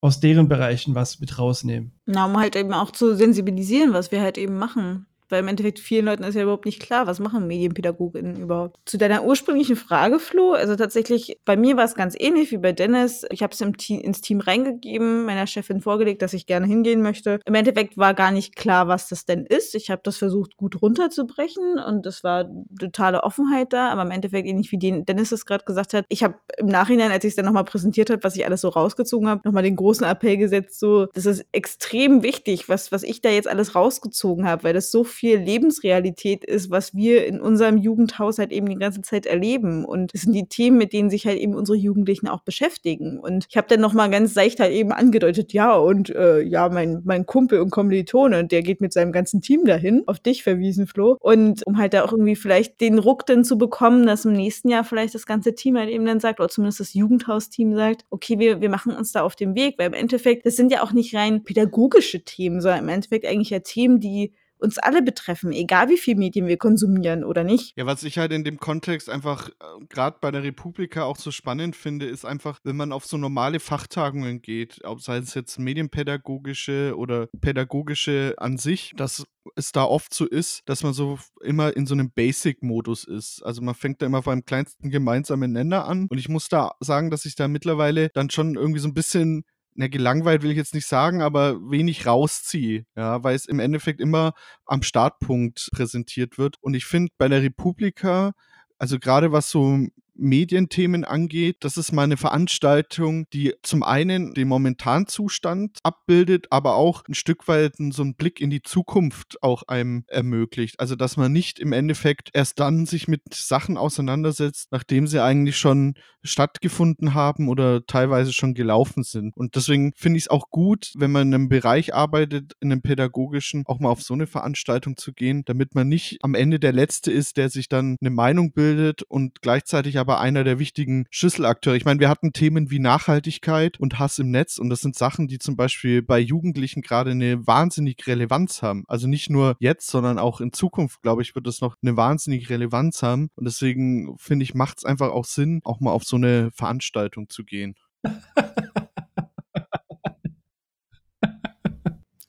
aus deren Bereichen was mit rausnehmen. Na, um halt eben auch zu sensibilisieren, was wir halt eben machen weil im Endeffekt vielen Leuten ist ja überhaupt nicht klar, was machen Medienpädagoginnen überhaupt. Zu deiner ursprünglichen Frage, Flo, also tatsächlich, bei mir war es ganz ähnlich wie bei Dennis. Ich habe es ins Team reingegeben, meiner Chefin vorgelegt, dass ich gerne hingehen möchte. Im Endeffekt war gar nicht klar, was das denn ist. Ich habe das versucht, gut runterzubrechen und es war totale Offenheit da, aber im Endeffekt ähnlich wie Dennis es gerade gesagt hat. Ich habe im Nachhinein, als ich es dann nochmal präsentiert habe, was ich alles so rausgezogen habe, nochmal den großen Appell gesetzt, so, das ist extrem wichtig, was, was ich da jetzt alles rausgezogen habe, weil das so viel viel Lebensrealität ist, was wir in unserem Jugendhaushalt eben die ganze Zeit erleben. Und das sind die Themen, mit denen sich halt eben unsere Jugendlichen auch beschäftigen. Und ich habe dann noch mal ganz seicht halt eben angedeutet, ja, und äh, ja, mein, mein Kumpel und Kommilitone, der geht mit seinem ganzen Team dahin, auf dich verwiesen, Flo. Und um halt da auch irgendwie vielleicht den Ruck dann zu bekommen, dass im nächsten Jahr vielleicht das ganze Team halt eben dann sagt, oder zumindest das Jugendhausteam sagt, okay, wir, wir machen uns da auf den Weg, weil im Endeffekt, das sind ja auch nicht rein pädagogische Themen, sondern im Endeffekt eigentlich ja Themen, die uns alle betreffen, egal wie viel Medien wir konsumieren oder nicht. Ja, was ich halt in dem Kontext einfach äh, gerade bei der Republika auch so spannend finde, ist einfach, wenn man auf so normale Fachtagungen geht, ob sei es jetzt medienpädagogische oder pädagogische an sich, dass es da oft so ist, dass man so immer in so einem Basic-Modus ist. Also man fängt da immer beim kleinsten gemeinsamen Nenner an. Und ich muss da sagen, dass ich da mittlerweile dann schon irgendwie so ein bisschen na, gelangweilt will ich jetzt nicht sagen, aber wenig rausziehe, ja, weil es im Endeffekt immer am Startpunkt präsentiert wird. Und ich finde bei der Republika, also gerade was so Medienthemen angeht. Das ist mal eine Veranstaltung, die zum einen den momentanen Zustand abbildet, aber auch ein Stück weit so einen Blick in die Zukunft auch einem ermöglicht. Also, dass man nicht im Endeffekt erst dann sich mit Sachen auseinandersetzt, nachdem sie eigentlich schon stattgefunden haben oder teilweise schon gelaufen sind. Und deswegen finde ich es auch gut, wenn man in einem Bereich arbeitet, in einem pädagogischen, auch mal auf so eine Veranstaltung zu gehen, damit man nicht am Ende der Letzte ist, der sich dann eine Meinung bildet und gleichzeitig aber einer der wichtigen Schlüsselakteure. Ich meine, wir hatten Themen wie Nachhaltigkeit und Hass im Netz und das sind Sachen, die zum Beispiel bei Jugendlichen gerade eine wahnsinnige Relevanz haben. Also nicht nur jetzt, sondern auch in Zukunft, glaube ich, wird das noch eine wahnsinnige Relevanz haben. Und deswegen finde ich, macht es einfach auch Sinn, auch mal auf so eine Veranstaltung zu gehen.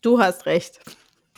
Du hast recht.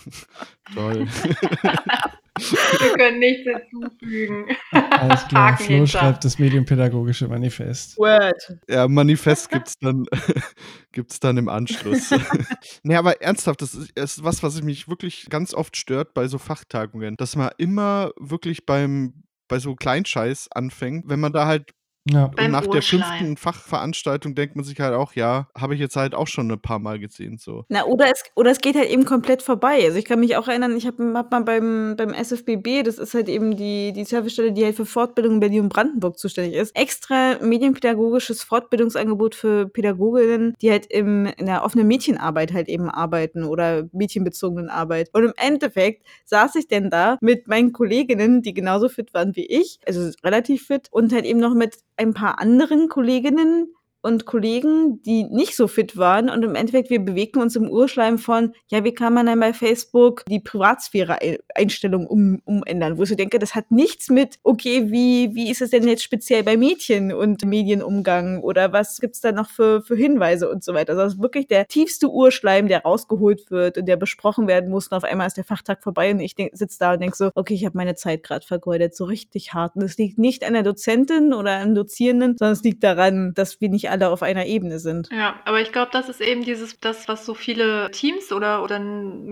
Toll. Wir können nichts hinzufügen. Alles klar, Haken Flo hinter. schreibt das medienpädagogische Manifest. Word. Ja, Manifest gibt's dann, gibt's dann im Anschluss. nee, aber ernsthaft, das ist, ist was, was mich wirklich ganz oft stört bei so Fachtagungen, dass man immer wirklich beim bei so Kleinscheiß anfängt, wenn man da halt Ja. Beim nach der fünften Fachveranstaltung denkt man sich halt auch, ja, habe ich jetzt halt auch schon ein paar Mal gesehen so. Na, oder es, oder es geht halt eben komplett vorbei. Also ich kann mich auch erinnern, ich habe hab mal beim, beim SFBB, das ist halt eben die, die Servicestelle, die halt für Fortbildung in Berlin und Brandenburg zuständig ist, extra medienpädagogisches Fortbildungsangebot für Pädagoginnen, die halt im, in der offenen Mädchenarbeit halt eben arbeiten oder mädchenbezogenen Arbeit. Und im Endeffekt saß ich denn da mit meinen Kolleginnen, die genauso fit waren wie ich, also relativ fit, und halt eben noch mit ein paar anderen Kolleginnen, und Kollegen, die nicht so fit waren. Und im Endeffekt, wir bewegten uns im Urschleim von, ja, wie kann man dann bei Facebook die Privatsphäre-Einstellung um, umändern? Wo ich so denke, das hat nichts mit, okay, wie, wie ist es denn jetzt speziell bei Mädchen und Medienumgang? Oder was gibt's da noch für, für Hinweise und so weiter? Also das ist wirklich der tiefste Urschleim, der rausgeholt wird und der besprochen werden muss. Und auf einmal ist der Fachtag vorbei und ich sitze da und denke so, okay, ich habe meine Zeit gerade vergeudet, so richtig hart. Und es liegt nicht an der Dozentin oder am Dozierenden, sondern es liegt daran, dass wir nicht alle auf einer Ebene sind. Ja, aber ich glaube, das ist eben dieses, das, was so viele Teams oder, oder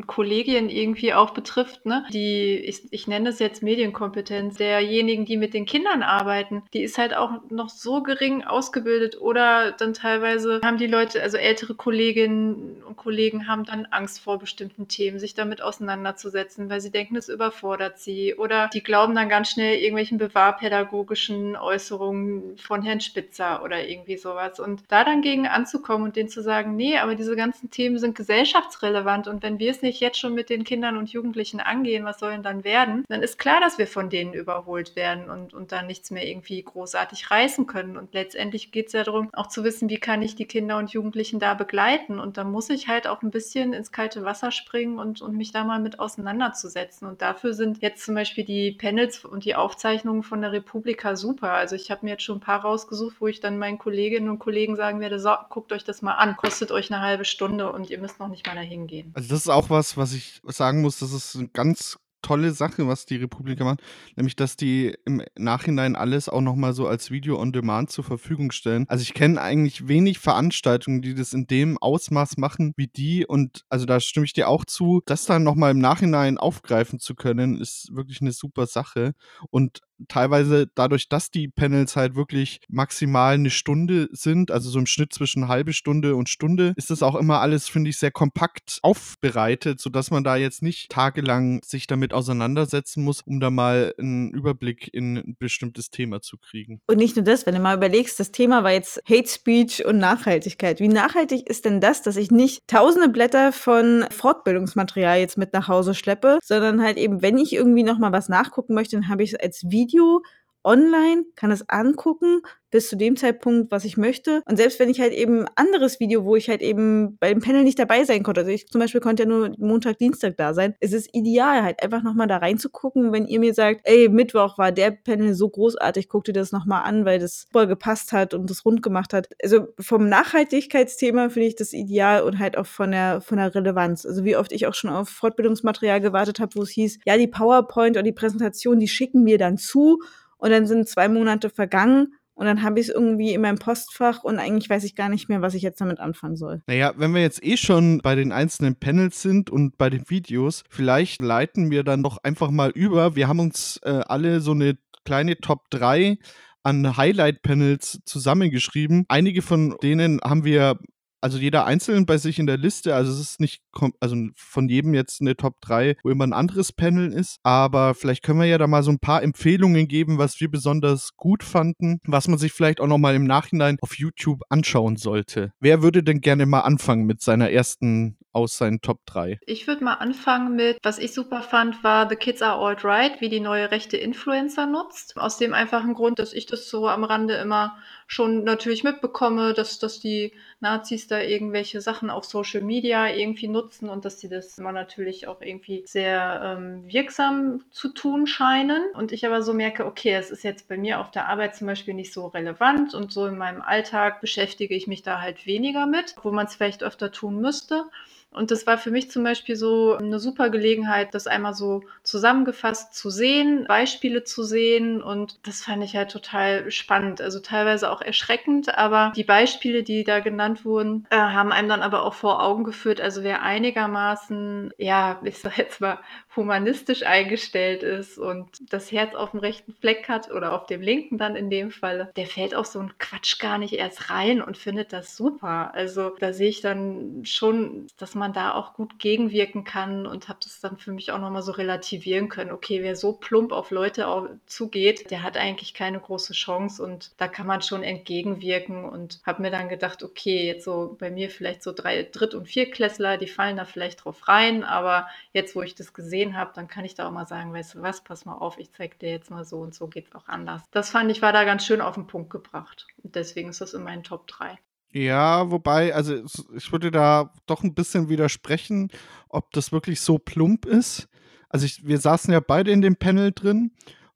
Kollegien irgendwie auch betrifft, ne? Die, ich, ich nenne es jetzt Medienkompetenz derjenigen, die mit den Kindern arbeiten, die ist halt auch noch so gering ausgebildet oder dann teilweise haben die Leute, also ältere Kolleginnen und Kollegen haben dann Angst vor bestimmten Themen, sich damit auseinanderzusetzen, weil sie denken, es überfordert sie oder die glauben dann ganz schnell irgendwelchen bewahrpädagogischen Äußerungen von Herrn Spitzer oder irgendwie sowas. Und da dann gegen anzukommen und denen zu sagen, nee, aber diese ganzen Themen sind gesellschaftsrelevant und wenn wir es nicht jetzt schon mit den Kindern und Jugendlichen angehen, was soll denn dann werden? Dann ist klar, dass wir von denen überholt werden und, und dann nichts mehr irgendwie großartig reißen können. Und letztendlich geht es ja darum, auch zu wissen, wie kann ich die Kinder und Jugendlichen da begleiten. Und da muss ich halt auch ein bisschen ins kalte Wasser springen und, und mich da mal mit auseinanderzusetzen. Und dafür sind jetzt zum Beispiel die Panels und die Aufzeichnungen von der Republika super. Also ich habe mir jetzt schon ein paar rausgesucht, wo ich dann meinen Kolleginnen und Kollegen sagen werde, so, guckt euch das mal an, kostet euch eine halbe Stunde und ihr müsst noch nicht mal dahin gehen. Also das ist auch was, was ich sagen muss, das ist eine ganz tolle Sache, was die Republika macht, nämlich dass die im Nachhinein alles auch noch mal so als Video on Demand zur Verfügung stellen. Also ich kenne eigentlich wenig Veranstaltungen, die das in dem Ausmaß machen wie die und also da stimme ich dir auch zu, das dann noch mal im Nachhinein aufgreifen zu können, ist wirklich eine super Sache und teilweise dadurch, dass die Panels halt wirklich maximal eine Stunde sind, also so im Schnitt zwischen halbe Stunde und Stunde, ist das auch immer alles, finde ich, sehr kompakt aufbereitet, sodass man da jetzt nicht tagelang sich damit auseinandersetzen muss, um da mal einen Überblick in ein bestimmtes Thema zu kriegen. Und nicht nur das, wenn du mal überlegst, das Thema war jetzt Hate Speech und Nachhaltigkeit. Wie nachhaltig ist denn das, dass ich nicht tausende Blätter von Fortbildungsmaterial jetzt mit nach Hause schleppe, sondern halt eben, wenn ich irgendwie noch mal was nachgucken möchte, dann habe ich es als Video 究 online, kann es angucken, bis zu dem Zeitpunkt, was ich möchte. Und selbst wenn ich halt eben anderes Video, wo ich halt eben bei dem Panel nicht dabei sein konnte, also ich zum Beispiel konnte ja nur Montag, Dienstag da sein, es ist ideal, halt einfach nochmal da reinzugucken, wenn ihr mir sagt, ey, Mittwoch war der Panel so großartig, guck dir das nochmal an, weil das voll gepasst hat und das rund gemacht hat. Also vom Nachhaltigkeitsthema finde ich das ideal und halt auch von der, von der Relevanz. Also wie oft ich auch schon auf Fortbildungsmaterial gewartet habe, wo es hieß, ja, die PowerPoint oder die Präsentation, die schicken mir dann zu und dann sind zwei Monate vergangen und dann habe ich es irgendwie in meinem Postfach und eigentlich weiß ich gar nicht mehr, was ich jetzt damit anfangen soll. Naja, wenn wir jetzt eh schon bei den einzelnen Panels sind und bei den Videos, vielleicht leiten wir dann doch einfach mal über. Wir haben uns äh, alle so eine kleine Top 3 an Highlight-Panels zusammengeschrieben. Einige von denen haben wir also jeder einzeln bei sich in der Liste. Also es ist nicht, also von jedem jetzt eine Top 3, wo immer ein anderes Panel ist. Aber vielleicht können wir ja da mal so ein paar Empfehlungen geben, was wir besonders gut fanden, was man sich vielleicht auch nochmal im Nachhinein auf YouTube anschauen sollte. Wer würde denn gerne mal anfangen mit seiner ersten aus seinen Top 3? Ich würde mal anfangen mit, was ich super fand, war The Kids Are Alt-Right, wie die neue rechte Influencer nutzt. Aus dem einfachen Grund, dass ich das so am Rande immer schon natürlich mitbekomme, dass, dass die Nazis da irgendwelche Sachen auf Social Media irgendwie nutzen und dass sie das immer natürlich auch irgendwie sehr ähm, wirksam zu tun scheinen. Und ich aber so merke, okay, es ist jetzt bei mir auf der Arbeit zum Beispiel nicht so relevant und so in meinem Alltag beschäftige ich mich da halt weniger mit, wo man es vielleicht öfter tun müsste. Und das war für mich zum Beispiel so eine super Gelegenheit, das einmal so zusammengefasst zu sehen, Beispiele zu sehen. Und das fand ich halt total spannend. Also teilweise auch erschreckend, aber die Beispiele, die da genannt wurden, äh, haben einem dann aber auch vor Augen geführt. Also wer einigermaßen, ja, ich sag jetzt mal, humanistisch eingestellt ist und das Herz auf dem rechten Fleck hat oder auf dem linken dann in dem Fall, der fällt auf so einen Quatsch gar nicht erst rein und findet das super. Also da sehe ich dann schon, dass man da auch gut gegenwirken kann und habe das dann für mich auch nochmal so relativieren können. Okay, wer so plump auf Leute zugeht, der hat eigentlich keine große Chance und da kann man schon entgegenwirken und habe mir dann gedacht, okay, jetzt so bei mir vielleicht so drei Dritt- und Viertklässler, die fallen da vielleicht drauf rein, aber jetzt, wo ich das gesehen habe, dann kann ich da auch mal sagen, weißt du was, pass mal auf, ich zeig dir jetzt mal so und so geht es auch anders. Das fand ich war da ganz schön auf den Punkt gebracht. Und deswegen ist das in meinen Top 3. Ja, wobei, also ich würde da doch ein bisschen widersprechen, ob das wirklich so plump ist. Also ich, wir saßen ja beide in dem Panel drin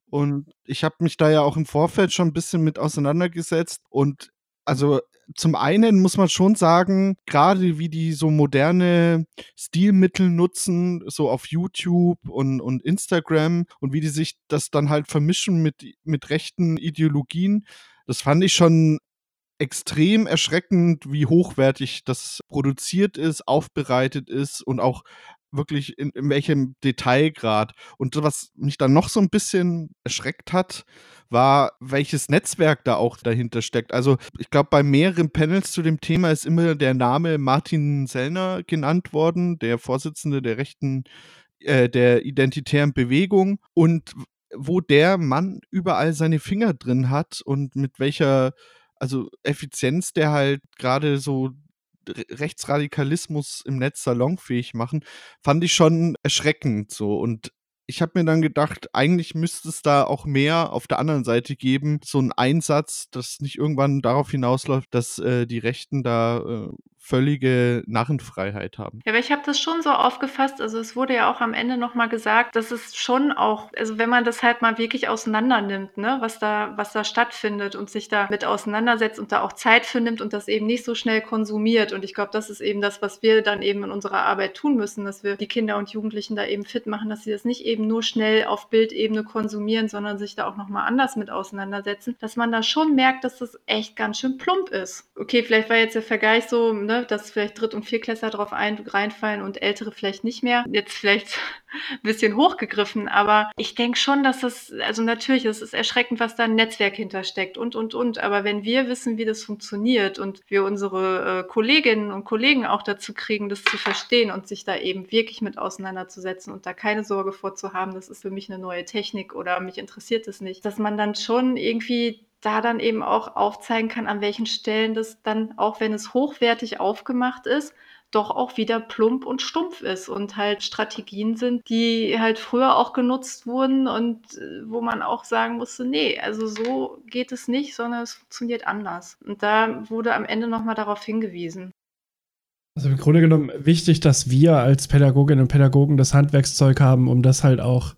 und ich habe mich da ja auch im Vorfeld schon ein bisschen mit auseinandergesetzt und also zum einen muss man schon sagen, gerade wie die so moderne Stilmittel nutzen, so auf YouTube und, und Instagram und wie die sich das dann halt vermischen mit, mit rechten Ideologien, das fand ich schon extrem erschreckend, wie hochwertig das produziert ist, aufbereitet ist und auch wirklich in, in welchem Detailgrad. Und was mich dann noch so ein bisschen erschreckt hat, war, welches Netzwerk da auch dahinter steckt. Also ich glaube, bei mehreren Panels zu dem Thema ist immer der Name Martin Sellner genannt worden, der Vorsitzende der rechten, äh, der identitären Bewegung. Und wo der Mann überall seine Finger drin hat und mit welcher also Effizienz der halt gerade so Rechtsradikalismus im Netz salonfähig machen, fand ich schon erschreckend so. Und ich habe mir dann gedacht, eigentlich müsste es da auch mehr auf der anderen Seite geben, so ein Einsatz, das nicht irgendwann darauf hinausläuft, dass äh, die Rechten da äh, völlige Narrenfreiheit haben. Ja, aber ich habe das schon so aufgefasst, also es wurde ja auch am Ende nochmal gesagt, dass es schon auch, also wenn man das halt mal wirklich auseinander nimmt, ne, was da, was da stattfindet und sich da mit auseinandersetzt und da auch Zeit für nimmt und das eben nicht so schnell konsumiert. Und ich glaube, das ist eben das, was wir dann eben in unserer Arbeit tun müssen, dass wir die Kinder und Jugendlichen da eben fit machen, dass sie das nicht eben nur schnell auf Bildebene konsumieren, sondern sich da auch nochmal anders mit auseinandersetzen, dass man da schon merkt, dass das echt ganz schön plump ist. Okay, vielleicht war jetzt der Vergleich so, ne, dass vielleicht Dritt- und Viertklässler drauf ein, reinfallen und Ältere vielleicht nicht mehr. Jetzt vielleicht ein bisschen hochgegriffen, aber ich denke schon, dass das, also natürlich, es ist erschreckend, was da ein Netzwerk hintersteckt und, und, und. Aber wenn wir wissen, wie das funktioniert und wir unsere äh, Kolleginnen und Kollegen auch dazu kriegen, das zu verstehen und sich da eben wirklich mit auseinanderzusetzen und da keine Sorge vorzuhaben, das ist für mich eine neue Technik oder mich interessiert es nicht, dass man dann schon irgendwie da dann eben auch aufzeigen kann, an welchen Stellen das dann, auch wenn es hochwertig aufgemacht ist, doch auch wieder plump und stumpf ist und halt Strategien sind, die halt früher auch genutzt wurden und äh, wo man auch sagen musste, nee, also so geht es nicht, sondern es funktioniert anders. Und da wurde am Ende nochmal darauf hingewiesen. Also im Grunde genommen wichtig, dass wir als Pädagoginnen und Pädagogen das Handwerkszeug haben, um das halt auch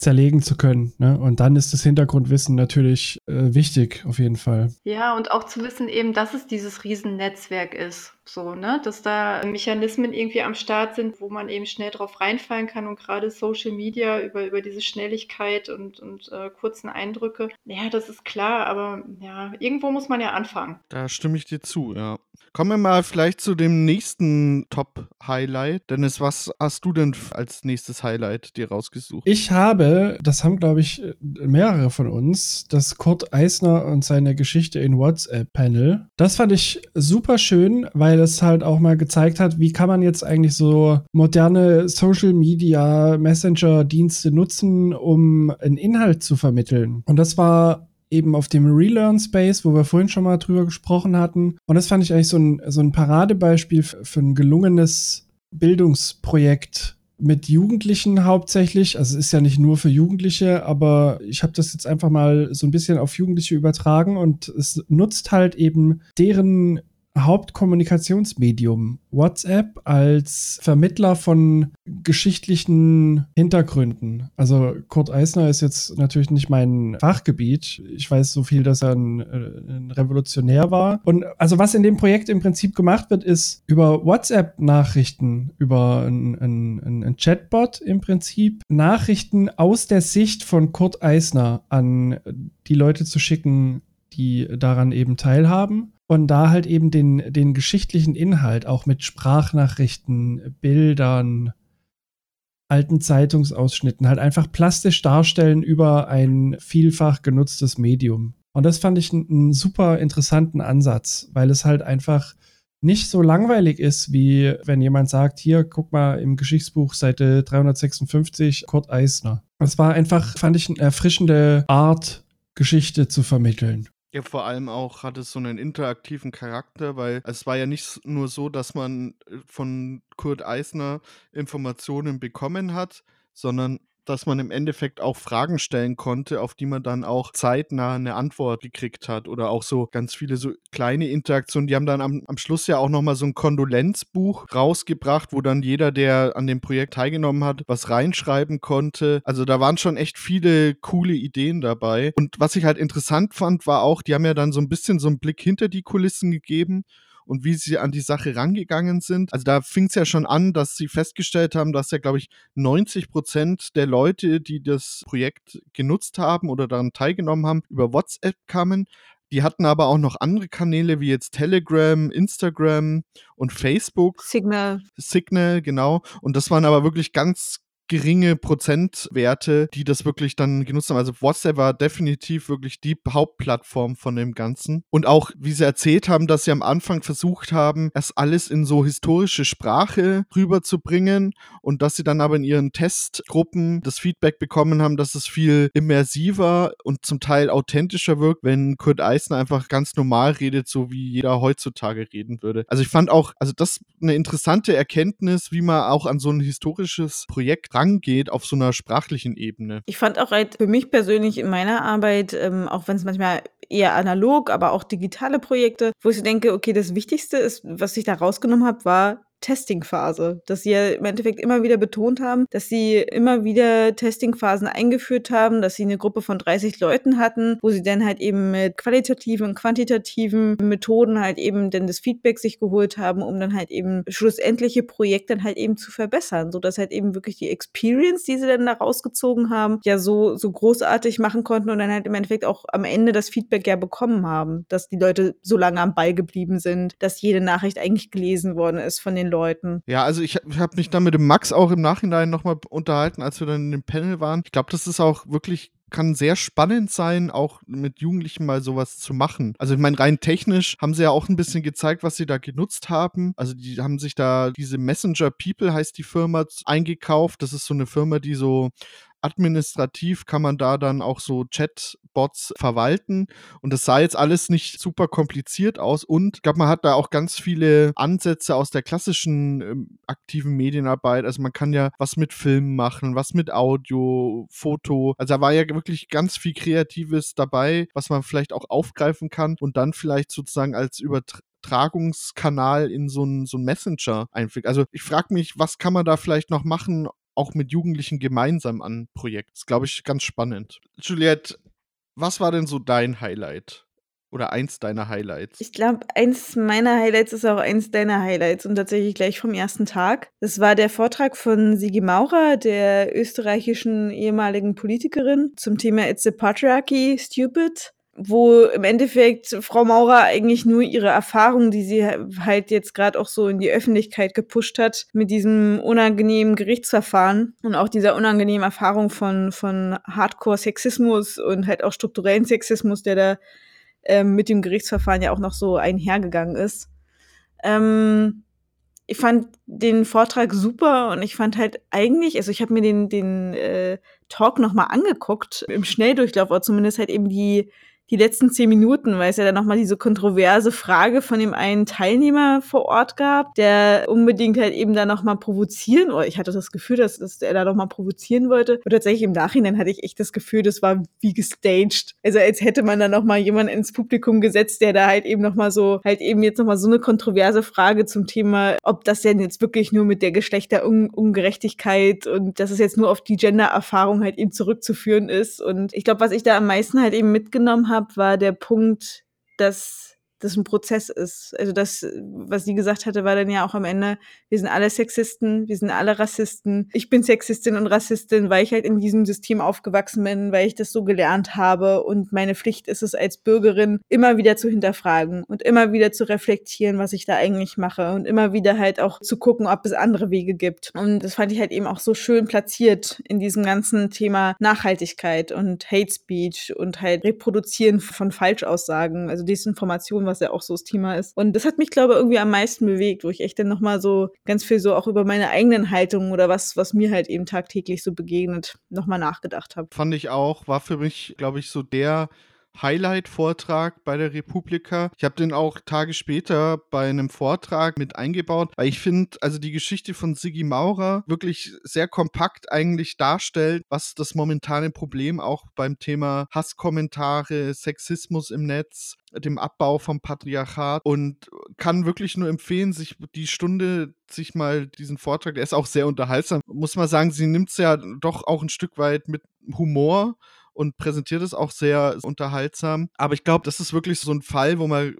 zerlegen zu können. Ne? Und dann ist das Hintergrundwissen natürlich äh, wichtig, auf jeden Fall. Ja, und auch zu wissen eben, dass es dieses Riesennetzwerk ist. So, ne, dass da Mechanismen irgendwie am Start sind, wo man eben schnell drauf reinfallen kann und gerade Social Media über, über diese Schnelligkeit und, und äh, kurzen Eindrücke. Ja, das ist klar, aber ja, irgendwo muss man ja anfangen. Da stimme ich dir zu, ja. Kommen wir mal vielleicht zu dem nächsten Top-Highlight. Dennis, was hast du denn als nächstes Highlight dir rausgesucht? Ich habe, das haben glaube ich mehrere von uns, das Kurt Eisner und seine Geschichte in WhatsApp-Panel. Das fand ich super schön, weil es halt auch mal gezeigt hat, wie kann man jetzt eigentlich so moderne Social Media Messenger Dienste nutzen, um einen Inhalt zu vermitteln. Und das war eben auf dem Relearn Space, wo wir vorhin schon mal drüber gesprochen hatten. Und das fand ich eigentlich so ein, so ein Paradebeispiel für ein gelungenes Bildungsprojekt mit Jugendlichen hauptsächlich. Also es ist ja nicht nur für Jugendliche, aber ich habe das jetzt einfach mal so ein bisschen auf Jugendliche übertragen und es nutzt halt eben deren Hauptkommunikationsmedium WhatsApp als Vermittler von geschichtlichen Hintergründen. Also Kurt Eisner ist jetzt natürlich nicht mein Fachgebiet. Ich weiß so viel, dass er ein, äh, ein Revolutionär war. Und also was in dem Projekt im Prinzip gemacht wird, ist über WhatsApp-Nachrichten, über ein, ein, ein Chatbot im Prinzip, Nachrichten aus der Sicht von Kurt Eisner an die Leute zu schicken, die daran eben teilhaben und da halt eben den, den geschichtlichen Inhalt auch mit Sprachnachrichten, Bildern, alten Zeitungsausschnitten halt einfach plastisch darstellen über ein vielfach genutztes Medium. Und das fand ich einen super interessanten Ansatz, weil es halt einfach nicht so langweilig ist, wie wenn jemand sagt, hier, guck mal im Geschichtsbuch Seite 356 Kurt Eisner. Es war einfach, fand ich, eine erfrischende Art, Geschichte zu vermitteln. Ja, vor allem auch hat es so einen interaktiven Charakter, weil es war ja nicht nur so, dass man äh, von Kurt Eisner Informationen bekommen hat, sondern dass man im Endeffekt auch Fragen stellen konnte, auf die man dann auch zeitnah eine Antwort gekriegt hat. Oder auch so ganz viele so kleine Interaktionen. Die haben dann am, am Schluss ja auch nochmal so ein Kondolenzbuch rausgebracht, wo dann jeder, der an dem Projekt teilgenommen hat, was reinschreiben konnte. Also da waren schon echt viele coole Ideen dabei. Und was ich halt interessant fand, war auch, die haben ja dann so ein bisschen so einen Blick hinter die Kulissen gegeben und wie sie an die Sache rangegangen sind. Also da fing es ja schon an, dass sie festgestellt haben, dass ja, glaube ich, 90 Prozent der Leute, die das Projekt genutzt haben oder daran teilgenommen haben, über WhatsApp kamen. Die hatten aber auch noch andere Kanäle wie jetzt Telegram, Instagram und Facebook. Signal. Signal, genau. Und das waren aber wirklich ganz geringe Prozentwerte, die das wirklich dann genutzt haben. Also WhatsApp war definitiv wirklich die Hauptplattform von dem Ganzen. Und auch, wie sie erzählt haben, dass sie am Anfang versucht haben, das alles in so historische Sprache rüberzubringen und dass sie dann aber in ihren Testgruppen das Feedback bekommen haben, dass es viel immersiver und zum Teil authentischer wirkt, wenn Kurt Eisner einfach ganz normal redet, so wie jeder heutzutage reden würde. Also ich fand auch, also das eine interessante Erkenntnis, wie man auch an so ein historisches Projekt rangeht auf so einer sprachlichen Ebene. Ich fand auch halt für mich persönlich in meiner Arbeit, ähm, auch wenn es manchmal eher analog, aber auch digitale Projekte, wo ich denke, okay, das Wichtigste ist, was ich da rausgenommen habe, war Testingphase, dass sie ja im Endeffekt immer wieder betont haben, dass sie immer wieder Testingphasen eingeführt haben, dass sie eine Gruppe von 30 Leuten hatten, wo sie dann halt eben mit qualitativen und quantitativen Methoden halt eben dann das Feedback sich geholt haben, um dann halt eben schlussendliche Projekte dann halt eben zu verbessern, so dass halt eben wirklich die Experience, die sie dann da rausgezogen haben, ja so so großartig machen konnten und dann halt im Endeffekt auch am Ende das Feedback ja bekommen haben, dass die Leute so lange am Ball geblieben sind, dass jede Nachricht eigentlich gelesen worden ist von den Leuten. Ja, also ich, ich habe mich dann mit dem Max auch im Nachhinein nochmal unterhalten, als wir dann in dem Panel waren. Ich glaube, das ist auch wirklich kann sehr spannend sein, auch mit Jugendlichen mal sowas zu machen. Also ich meine, rein technisch haben sie ja auch ein bisschen gezeigt, was sie da genutzt haben. Also die haben sich da diese Messenger People heißt die Firma eingekauft. Das ist so eine Firma, die so administrativ kann man da dann auch so Chatbots verwalten. Und das sah jetzt alles nicht super kompliziert aus. Und ich glaube, man hat da auch ganz viele Ansätze aus der klassischen ähm, aktiven Medienarbeit. Also man kann ja was mit Filmen machen, was mit Audio, Foto. Also da war ja wirklich ganz viel Kreatives dabei, was man vielleicht auch aufgreifen kann und dann vielleicht sozusagen als Übertragungskanal in so ein, so ein Messenger einfügt. Also ich frage mich, was kann man da vielleicht noch machen, auch mit Jugendlichen gemeinsam an Projekt. Das glaube ich, ganz spannend. Juliette, was war denn so dein Highlight? Oder eins deiner Highlights? Ich glaube, eins meiner Highlights ist auch eins deiner Highlights und tatsächlich gleich vom ersten Tag. Das war der Vortrag von Sigi Maurer, der österreichischen ehemaligen Politikerin, zum Thema It's the Patriarchy Stupid wo im Endeffekt Frau Maurer eigentlich nur ihre Erfahrungen, die sie halt jetzt gerade auch so in die Öffentlichkeit gepusht hat, mit diesem unangenehmen Gerichtsverfahren und auch dieser unangenehmen Erfahrung von, von Hardcore-Sexismus und halt auch strukturellen Sexismus, der da ähm, mit dem Gerichtsverfahren ja auch noch so einhergegangen ist. Ähm, ich fand den Vortrag super und ich fand halt eigentlich, also ich habe mir den, den äh, Talk nochmal angeguckt im Schnelldurchlauf, oder zumindest halt eben die die letzten zehn Minuten, weil es ja dann nochmal diese kontroverse Frage von dem einen Teilnehmer vor Ort gab, der unbedingt halt eben da nochmal provozieren, oder ich hatte das Gefühl, dass, dass er da nochmal provozieren wollte. Und tatsächlich im Nachhinein hatte ich echt das Gefühl, das war wie gestaged. Also als hätte man da nochmal jemanden ins Publikum gesetzt, der da halt eben nochmal so, halt eben jetzt nochmal so eine kontroverse Frage zum Thema, ob das denn jetzt wirklich nur mit der Geschlechterungerechtigkeit und dass es jetzt nur auf die Gender-Erfahrung halt eben zurückzuführen ist. Und ich glaube, was ich da am meisten halt eben mitgenommen habe, war der Punkt, dass das ein Prozess ist. Also das, was sie gesagt hatte, war dann ja auch am Ende, wir sind alle Sexisten, wir sind alle Rassisten. Ich bin Sexistin und Rassistin, weil ich halt in diesem System aufgewachsen bin, weil ich das so gelernt habe und meine Pflicht ist es als Bürgerin, immer wieder zu hinterfragen und immer wieder zu reflektieren, was ich da eigentlich mache und immer wieder halt auch zu gucken, ob es andere Wege gibt. Und das fand ich halt eben auch so schön platziert in diesem ganzen Thema Nachhaltigkeit und Hate Speech und halt Reproduzieren von Falschaussagen, also Desinformation, was ja auch so das Thema ist. Und das hat mich, glaube ich, irgendwie am meisten bewegt, wo ich echt dann nochmal so ganz viel so auch über meine eigenen Haltungen oder was, was mir halt eben tagtäglich so begegnet, nochmal nachgedacht habe. Fand ich auch, war für mich, glaube ich, so der Highlight-Vortrag bei der Republika. Ich habe den auch Tage später bei einem Vortrag mit eingebaut, weil ich finde, also die Geschichte von Sigi Maurer wirklich sehr kompakt eigentlich darstellt, was das momentane Problem auch beim Thema Hasskommentare, Sexismus im Netz, dem Abbau vom Patriarchat und kann wirklich nur empfehlen, sich die Stunde, sich mal diesen Vortrag, der ist auch sehr unterhaltsam, muss man sagen, sie nimmt es ja doch auch ein Stück weit mit Humor und präsentiert es auch sehr unterhaltsam. Aber ich glaube, das ist wirklich so ein Fall, wo man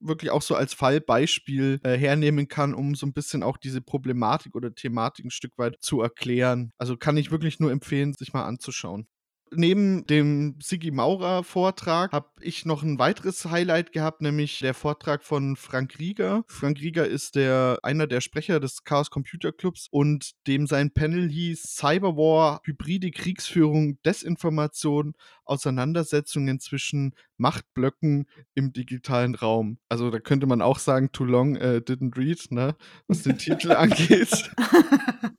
wirklich auch so als Fallbeispiel äh, hernehmen kann, um so ein bisschen auch diese Problematik oder Thematik ein Stück weit zu erklären. Also kann ich wirklich nur empfehlen, sich mal anzuschauen neben dem Sigi Maurer Vortrag habe ich noch ein weiteres Highlight gehabt, nämlich der Vortrag von Frank Rieger. Frank Rieger ist der einer der Sprecher des Chaos Computer Clubs und dem sein Panel hieß Cyberwar, hybride Kriegsführung, Desinformation, Auseinandersetzungen zwischen Machtblöcken im digitalen Raum. Also da könnte man auch sagen, too long uh, didn't read, ne, was den Titel angeht.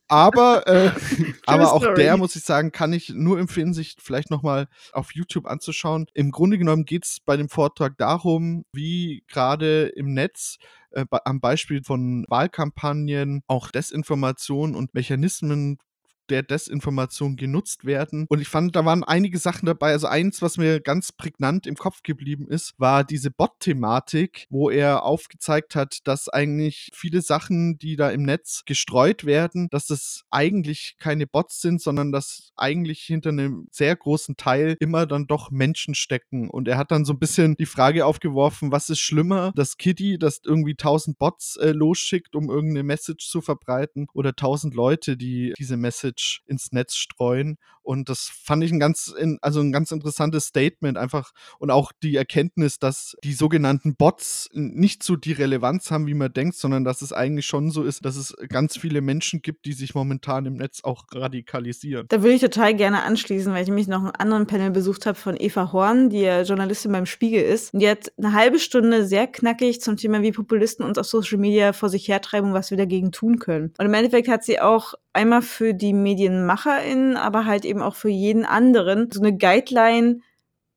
aber äh, aber auch der, muss ich sagen, kann ich nur empfehlen, sich vielleicht nochmal auf YouTube anzuschauen. Im Grunde genommen geht es bei dem Vortrag darum, wie gerade im Netz äh, am Beispiel von Wahlkampagnen auch Desinformation und Mechanismen der Desinformation genutzt werden. Und ich fand, da waren einige Sachen dabei. Also eins, was mir ganz prägnant im Kopf geblieben ist, war diese Bot-Thematik, wo er aufgezeigt hat, dass eigentlich viele Sachen, die da im Netz gestreut werden, dass das eigentlich keine Bots sind, sondern dass eigentlich hinter einem sehr großen Teil immer dann doch Menschen stecken. Und er hat dann so ein bisschen die Frage aufgeworfen, was ist schlimmer, das Kitty, das irgendwie tausend Bots äh, losschickt, um irgendeine Message zu verbreiten, oder tausend Leute, die diese Message Message ins Netz streuen. Und das fand ich ein ganz, also ein ganz interessantes Statement einfach und auch die Erkenntnis, dass die sogenannten Bots nicht so die Relevanz haben, wie man denkt, sondern dass es eigentlich schon so ist, dass es ganz viele Menschen gibt, die sich momentan im Netz auch radikalisieren. Da würde ich total gerne anschließen, weil ich mich noch einen anderen Panel besucht habe von Eva Horn, die ja Journalistin beim Spiegel ist. Und die hat eine halbe Stunde sehr knackig zum Thema, wie Populisten uns auf Social Media vor sich hertreiben und was wir dagegen tun können. Und im Endeffekt hat sie auch einmal für die MedienmacherInnen, aber halt eben auch für jeden anderen so eine Guideline.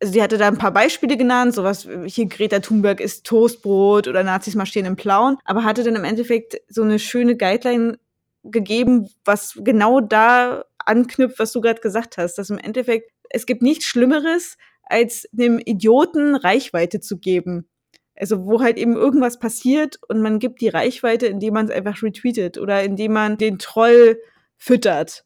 Also sie hatte da ein paar Beispiele genannt, sowas hier Greta Thunberg ist Toastbrot oder Nazis marschieren im Plauen, aber hatte dann im Endeffekt so eine schöne Guideline gegeben, was genau da anknüpft, was du gerade gesagt hast, dass im Endeffekt es gibt nichts Schlimmeres, als einem Idioten Reichweite zu geben. Also wo halt eben irgendwas passiert und man gibt die Reichweite, indem man es einfach retweetet oder indem man den Troll füttert.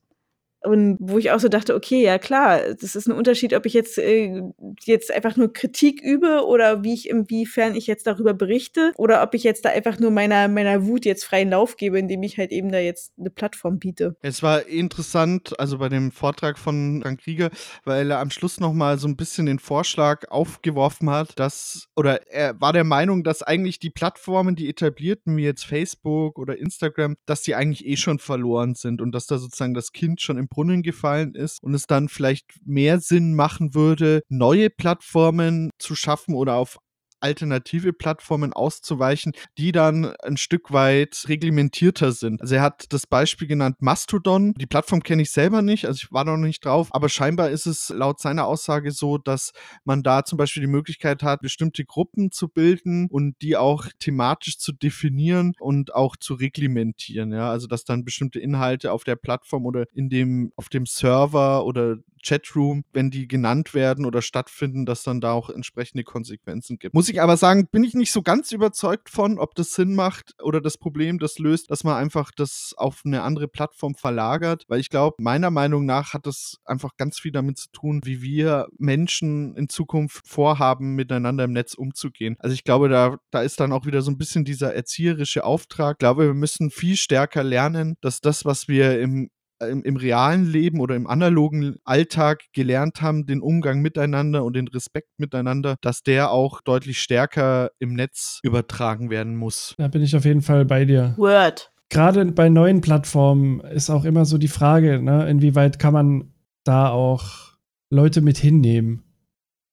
Und wo ich auch so dachte, okay, ja klar, das ist ein Unterschied, ob ich jetzt, äh, jetzt einfach nur Kritik übe oder wie ich, inwiefern ich jetzt darüber berichte oder ob ich jetzt da einfach nur meiner, meiner Wut jetzt freien Lauf gebe, indem ich halt eben da jetzt eine Plattform biete. Es war interessant, also bei dem Vortrag von Frank Krieger, weil er am Schluss nochmal so ein bisschen den Vorschlag aufgeworfen hat, dass, oder er war der Meinung, dass eigentlich die Plattformen, die etablierten, wie jetzt Facebook oder Instagram, dass die eigentlich eh schon verloren sind und dass da sozusagen das Kind schon im Brunnen gefallen ist und es dann vielleicht mehr Sinn machen würde, neue Plattformen zu schaffen oder auf alternative Plattformen auszuweichen, die dann ein Stück weit reglementierter sind. Also er hat das Beispiel genannt Mastodon. Die Plattform kenne ich selber nicht, also ich war noch nicht drauf, aber scheinbar ist es laut seiner Aussage so, dass man da zum Beispiel die Möglichkeit hat, bestimmte Gruppen zu bilden und die auch thematisch zu definieren und auch zu reglementieren. Ja, also dass dann bestimmte Inhalte auf der Plattform oder in dem auf dem Server oder Chatroom, wenn die genannt werden oder stattfinden, dass dann da auch entsprechende Konsequenzen gibt. Muss ich aber sagen, bin ich nicht so ganz überzeugt von, ob das Sinn macht oder das Problem das löst, dass man einfach das auf eine andere Plattform verlagert, weil ich glaube, meiner Meinung nach hat das einfach ganz viel damit zu tun, wie wir Menschen in Zukunft vorhaben, miteinander im Netz umzugehen. Also ich glaube, da, da ist dann auch wieder so ein bisschen dieser erzieherische Auftrag. Ich glaube, wir müssen viel stärker lernen, dass das, was wir im im, im, realen Leben oder im analogen Alltag gelernt haben, den Umgang miteinander und den Respekt miteinander, dass der auch deutlich stärker im Netz übertragen werden muss. Da bin ich auf jeden Fall bei dir. Word. Gerade bei neuen Plattformen ist auch immer so die Frage, ne, inwieweit kann man da auch Leute mit hinnehmen?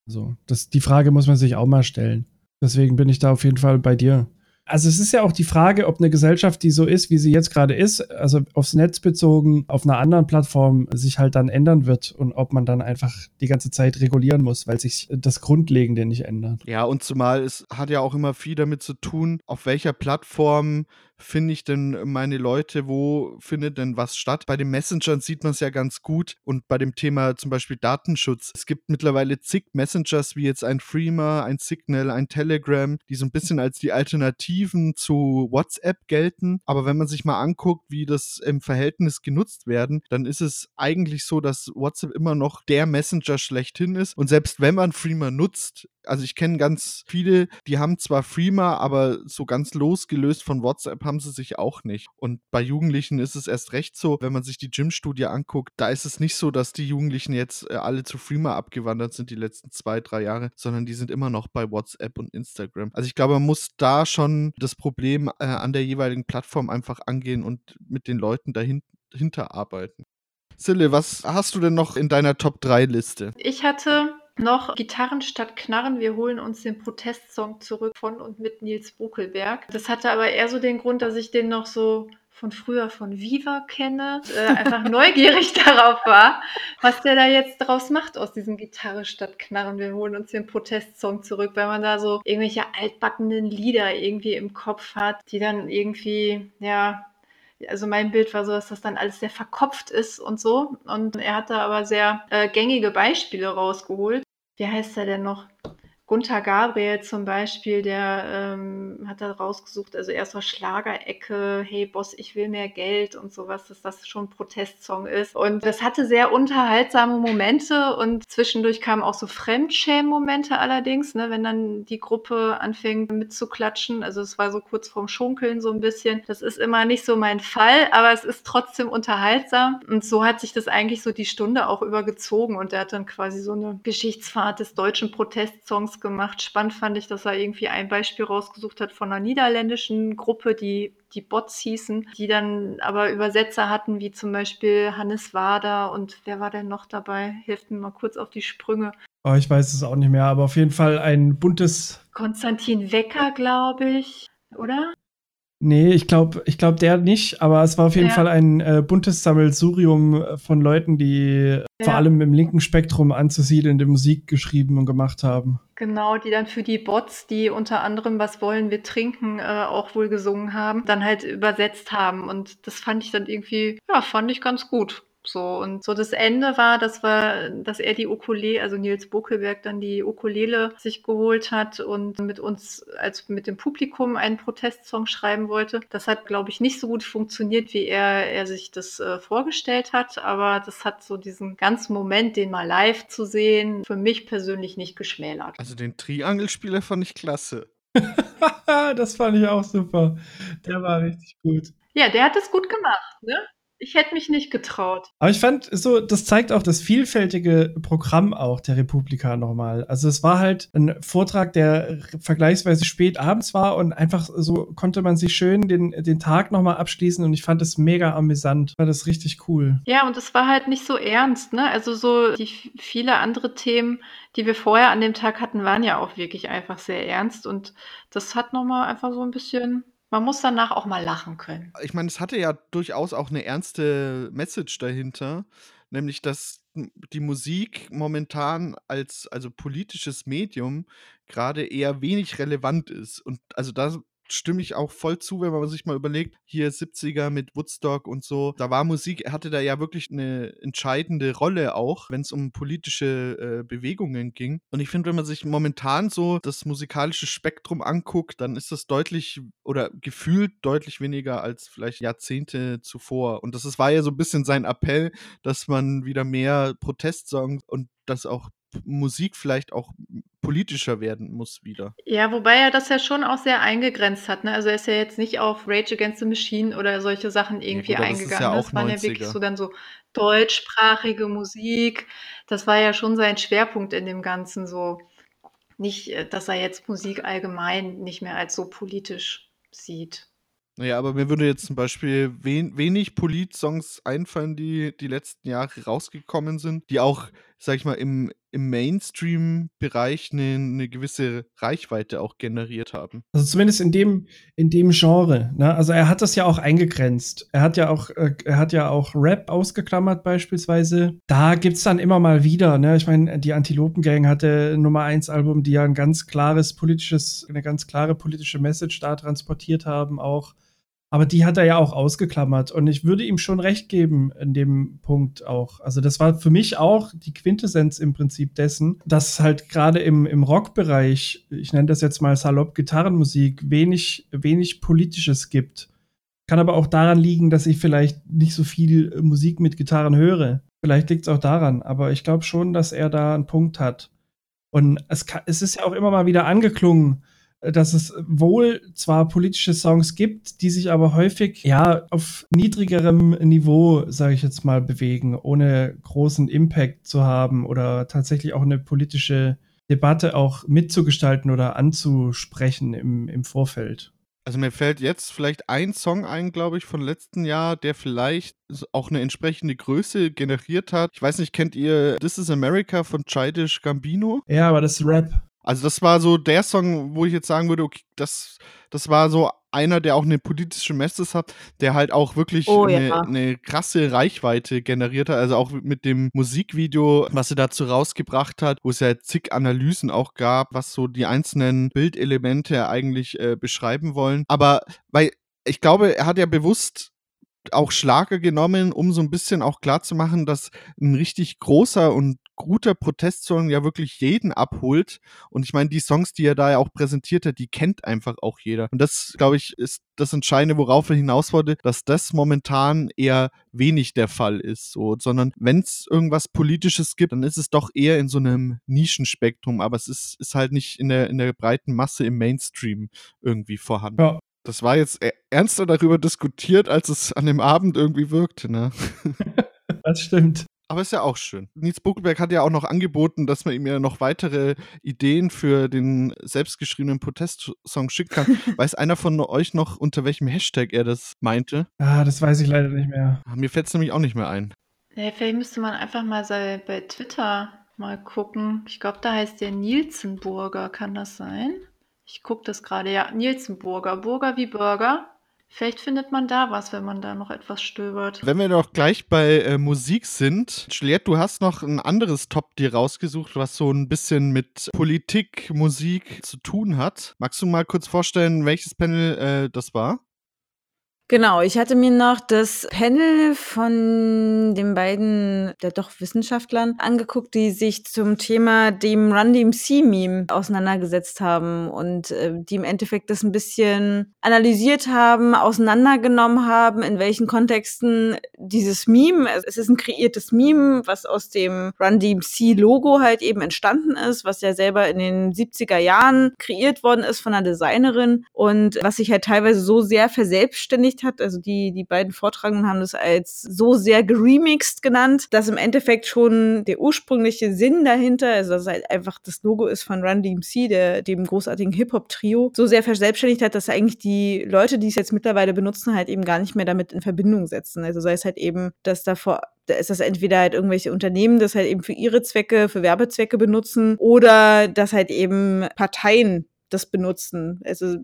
So, das, die Frage muss man sich auch mal stellen. Deswegen bin ich da auf jeden Fall bei dir also es ist ja auch die Frage, ob eine Gesellschaft, die so ist, wie sie jetzt gerade ist, also aufs Netz bezogen, auf einer anderen Plattform sich halt dann ändern wird und ob man dann einfach die ganze Zeit regulieren muss, weil sich das Grundlegende nicht ändert. Ja, und zumal es hat ja auch immer viel damit zu tun, auf welcher Plattform finde ich denn meine Leute, wo findet denn was statt? Bei den Messengern sieht man es ja ganz gut und bei dem Thema zum Beispiel Datenschutz. Es gibt mittlerweile zig Messengers wie jetzt ein Freema, ein Signal, ein Telegram, die so ein bisschen als die Alternativen zu WhatsApp gelten. Aber wenn man sich mal anguckt, wie das im Verhältnis genutzt werden, dann ist es eigentlich so, dass WhatsApp immer noch der Messenger schlechthin ist. Und selbst wenn man Freema nutzt, also ich kenne ganz viele, die haben zwar Freema, aber so ganz losgelöst von WhatsApp haben sie sich auch nicht. Und bei Jugendlichen ist es erst recht so, wenn man sich die Gym-Studie anguckt, da ist es nicht so, dass die Jugendlichen jetzt äh, alle zu Freema abgewandert sind die letzten zwei, drei Jahre, sondern die sind immer noch bei WhatsApp und Instagram. Also ich glaube, man muss da schon das Problem äh, an der jeweiligen Plattform einfach angehen und mit den Leuten dahinter arbeiten. Sille, was hast du denn noch in deiner Top 3 Liste? Ich hatte noch Gitarren statt Knarren. Wir holen uns den Protestsong zurück von und mit Nils Buckelberg. Das hatte aber eher so den Grund, dass ich den noch so von früher von Viva kenne, äh, einfach neugierig darauf war, was der da jetzt draus macht aus diesem Gitarre statt Knarren. Wir holen uns den Protestsong zurück, weil man da so irgendwelche altbackenen Lieder irgendwie im Kopf hat, die dann irgendwie, ja, also mein Bild war so, dass das dann alles sehr verkopft ist und so. Und er hat da aber sehr äh, gängige Beispiele rausgeholt wie heißt er denn noch? Gunther Gabriel zum Beispiel, der ähm, hat da rausgesucht, also erst mal Schlagerecke, hey Boss, ich will mehr Geld und sowas, dass das schon ein Protestsong ist. Und das hatte sehr unterhaltsame Momente und zwischendurch kamen auch so Fremdschämen-Momente allerdings, ne, wenn dann die Gruppe anfängt mitzuklatschen. Also es war so kurz vorm Schunkeln so ein bisschen. Das ist immer nicht so mein Fall, aber es ist trotzdem unterhaltsam. Und so hat sich das eigentlich so die Stunde auch übergezogen und er hat dann quasi so eine Geschichtsfahrt des deutschen Protestsongs gemacht. Spannend fand ich, dass er irgendwie ein Beispiel rausgesucht hat von einer niederländischen Gruppe, die die Bots hießen, die dann aber Übersetzer hatten, wie zum Beispiel Hannes Wader und wer war denn noch dabei? Hilft mir mal kurz auf die Sprünge. Oh, ich weiß es auch nicht mehr, aber auf jeden Fall ein buntes. Konstantin Wecker, glaube ich, oder? Nee, ich glaube, ich glaub der nicht, aber es war auf jeden ja. Fall ein äh, buntes Sammelsurium von Leuten, die ja. vor allem im linken Spektrum anzusiedelnde Musik geschrieben und gemacht haben. Genau, die dann für die Bots, die unter anderem Was wollen wir trinken, äh, auch wohl gesungen haben, dann halt übersetzt haben. Und das fand ich dann irgendwie, ja, fand ich ganz gut. So, und so das Ende war, dass wir, dass er die Ukulele, also Nils Buckelberg dann die Ukulele sich geholt hat und mit uns, als mit dem Publikum einen Protestsong schreiben wollte. Das hat, glaube ich, nicht so gut funktioniert, wie er, er sich das äh, vorgestellt hat, aber das hat so diesen ganzen Moment, den mal live zu sehen, für mich persönlich nicht geschmälert. Also den Triangelspieler fand ich klasse. das fand ich auch super. Der war richtig gut. Ja, der hat es gut gemacht, ne? Ich hätte mich nicht getraut. Aber ich fand so, das zeigt auch das vielfältige Programm auch der Republika nochmal. Also es war halt ein Vortrag, der vergleichsweise spät abends war und einfach so konnte man sich schön den, den Tag nochmal abschließen und ich fand es mega amüsant. War das richtig cool. Ja, und es war halt nicht so ernst, ne? Also so die viele andere Themen, die wir vorher an dem Tag hatten, waren ja auch wirklich einfach sehr ernst und das hat nochmal einfach so ein bisschen man muss danach auch mal lachen können. Ich meine, es hatte ja durchaus auch eine ernste Message dahinter, nämlich dass die Musik momentan als also politisches Medium gerade eher wenig relevant ist und also da stimme ich auch voll zu, wenn man sich mal überlegt, hier 70er mit Woodstock und so, da war Musik, hatte da ja wirklich eine entscheidende Rolle auch, wenn es um politische äh, Bewegungen ging. Und ich finde, wenn man sich momentan so das musikalische Spektrum anguckt, dann ist das deutlich oder gefühlt deutlich weniger als vielleicht Jahrzehnte zuvor. Und das ist, war ja so ein bisschen sein Appell, dass man wieder mehr Protestsongs und das auch Musik vielleicht auch politischer werden muss wieder. Ja, wobei er das ja schon auch sehr eingegrenzt hat. Ne? Also er ist ja jetzt nicht auf Rage Against the Machine oder solche Sachen irgendwie ja, gut, eingegangen. Das, ja das waren 90er. ja wirklich so dann so deutschsprachige Musik. Das war ja schon sein Schwerpunkt in dem Ganzen so. Nicht, äh, dass er jetzt Musik allgemein nicht mehr als so politisch sieht. Naja, aber mir würde jetzt zum Beispiel wen wenig Polit-Songs einfallen, die die letzten Jahre rausgekommen sind, die auch, sag ich mal, im, im Mainstream-Bereich eine, eine gewisse Reichweite auch generiert haben. Also zumindest in dem, in dem Genre. Ne? Also er hat das ja auch eingegrenzt. Er hat ja auch, äh, er hat ja auch Rap ausgeklammert beispielsweise. Da gibt es dann immer mal wieder, ne? Ich meine, die Antilopen-Gang hatte Nummer 1 Album, die ja ein ganz klares politisches, eine ganz klare politische Message da transportiert haben, auch aber die hat er ja auch ausgeklammert. Und ich würde ihm schon recht geben in dem Punkt auch. Also das war für mich auch die Quintessenz im Prinzip dessen, dass halt gerade im, im Rockbereich, ich nenne das jetzt mal salopp Gitarrenmusik, wenig, wenig Politisches gibt. Kann aber auch daran liegen, dass ich vielleicht nicht so viel Musik mit Gitarren höre. Vielleicht liegt es auch daran, aber ich glaube schon, dass er da einen Punkt hat. Und es, kann, es ist ja auch immer mal wieder angeklungen, dass es wohl zwar politische Songs gibt, die sich aber häufig ja auf niedrigerem Niveau, sage ich jetzt mal, bewegen, ohne großen Impact zu haben oder tatsächlich auch eine politische Debatte auch mitzugestalten oder anzusprechen im, im Vorfeld. Also mir fällt jetzt vielleicht ein Song ein, glaube ich, von letzten Jahr, der vielleicht auch eine entsprechende Größe generiert hat. Ich weiß nicht, kennt ihr This is America von Childish Gambino? Ja, aber das ist Rap. Also das war so der Song, wo ich jetzt sagen würde, okay, das, das war so einer, der auch eine politische Message hat, der halt auch wirklich oh, eine, ja. eine, krasse Reichweite generiert hat. Also auch mit dem Musikvideo, was er dazu rausgebracht hat, wo es ja zig Analysen auch gab, was so die einzelnen Bildelemente eigentlich äh, beschreiben wollen. Aber weil ich glaube, er hat ja bewusst auch Schlager genommen, um so ein bisschen auch klarzumachen, dass ein richtig großer und guter Protestsong ja wirklich jeden abholt. Und ich meine, die Songs, die er da ja auch präsentiert hat, die kennt einfach auch jeder. Und das, glaube ich, ist das Entscheidende, worauf er hinaus wollte, dass das momentan eher wenig der Fall ist. So, sondern wenn es irgendwas Politisches gibt, dann ist es doch eher in so einem Nischenspektrum, aber es ist, ist halt nicht in der, in der breiten Masse im Mainstream irgendwie vorhanden. Ja. Das war jetzt e-, ernster darüber diskutiert, als es an dem Abend irgendwie wirkte, ne? das stimmt. Aber ist ja auch schön. Nils Buckelberg hat ja auch noch angeboten, dass man ihm ja noch weitere Ideen für den selbstgeschriebenen Protestsong schicken kann. weiß einer von euch noch, unter welchem Hashtag er das meinte? Ah, das weiß ich leider nicht mehr. Ah, mir fällt es nämlich auch nicht mehr ein. Ja, vielleicht müsste man einfach mal bei Twitter mal gucken. Ich glaube, da heißt der Nielsenburger, kann das sein? Ich gucke das gerade, ja, Nielsenburger. Burger wie Burger. Vielleicht findet man da was, wenn man da noch etwas stöbert. Wenn wir noch gleich bei äh, Musik sind, Juliette, du hast noch ein anderes Top dir rausgesucht, was so ein bisschen mit Politik, Musik zu tun hat. Magst du mal kurz vorstellen, welches Panel äh, das war? Genau, ich hatte mir noch das Panel von den beiden, der doch Wissenschaftlern, angeguckt, die sich zum Thema dem Run DMC Meme auseinandergesetzt haben und äh, die im Endeffekt das ein bisschen analysiert haben, auseinandergenommen haben, in welchen Kontexten dieses Meme, es ist ein kreiertes Meme, was aus dem Run DMC Logo halt eben entstanden ist, was ja selber in den 70er Jahren kreiert worden ist von einer Designerin und was sich halt teilweise so sehr verselbstständigt verselbstständigt hat. Also die, die beiden Vortragenden haben das als so sehr geremixed genannt, dass im Endeffekt schon der ursprüngliche Sinn dahinter, also dass halt einfach das Logo ist von Run DMC, der, dem großartigen Hip-Hop-Trio, so sehr verselbstständigt hat, dass eigentlich die Leute, die es jetzt mittlerweile benutzen, halt eben gar nicht mehr damit in Verbindung setzen. Also sei es halt eben, dass davor da ist das entweder halt irgendwelche Unternehmen, das halt eben für ihre Zwecke, für Werbezwecke benutzen oder dass halt eben Parteien das benutzen. Also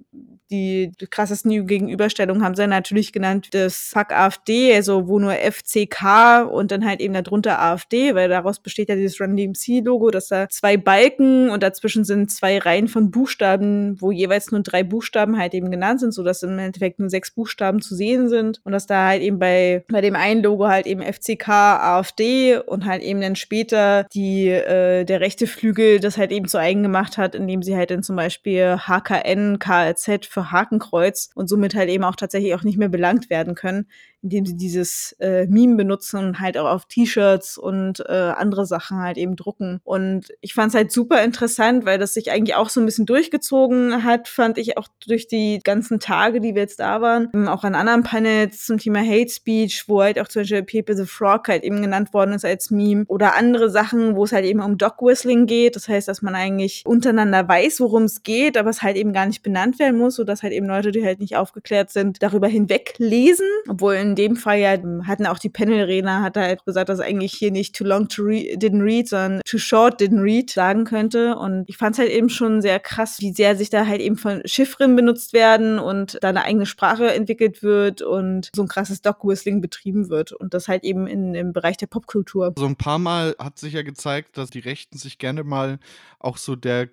die, krassesten Gegenüberstellungen haben sie natürlich genannt, das Fuck AfD, also wo nur FCK und dann halt eben darunter AfD, weil daraus besteht ja dieses Run DMC-Logo, dass da zwei Balken und dazwischen sind zwei Reihen von Buchstaben, wo jeweils nur drei Buchstaben halt eben genannt sind, sodass im Endeffekt nur sechs Buchstaben zu sehen sind und dass da halt eben bei, bei dem einen Logo halt eben FCK AfD und halt eben dann später die, äh, der rechte Flügel das halt eben zu eigen gemacht hat, indem sie halt dann zum Beispiel HKN, KLZ für Hakenkreuz und somit halt eben auch tatsächlich auch nicht mehr belangt werden können, indem sie dieses äh, Meme benutzen und halt auch auf T-Shirts und äh, andere Sachen halt eben drucken. Und ich fand es halt super interessant, weil das sich eigentlich auch so ein bisschen durchgezogen hat, fand ich auch durch die ganzen Tage, die wir jetzt da waren. Ähm, auch an anderen Panels zum Thema Hate Speech, wo halt auch zum Beispiel Pepe the Frog halt eben genannt worden ist als Meme oder andere Sachen, wo es halt eben um Dog Whistling geht. Das heißt, dass man eigentlich untereinander weiß, worum es geht, aber es halt eben gar nicht benannt werden muss, sodass halt eben Leute, die halt nicht aufgeklärt sind, darüber hinweg lesen, obwohl in dem Fall ja hatten auch die Panel-Redner, hat halt gesagt, dass eigentlich hier nicht too long to read, didn't read, sondern too short didn't read sagen könnte. Und ich fand es halt eben schon sehr krass, wie sehr sich da halt eben von Chiffren benutzt werden und da eine eigene Sprache entwickelt wird und so ein krasses Dog-Whistling betrieben wird. Und das halt eben in, im Bereich der Popkultur. So ein paar Mal hat sich ja gezeigt, dass die Rechten sich gerne mal auch so der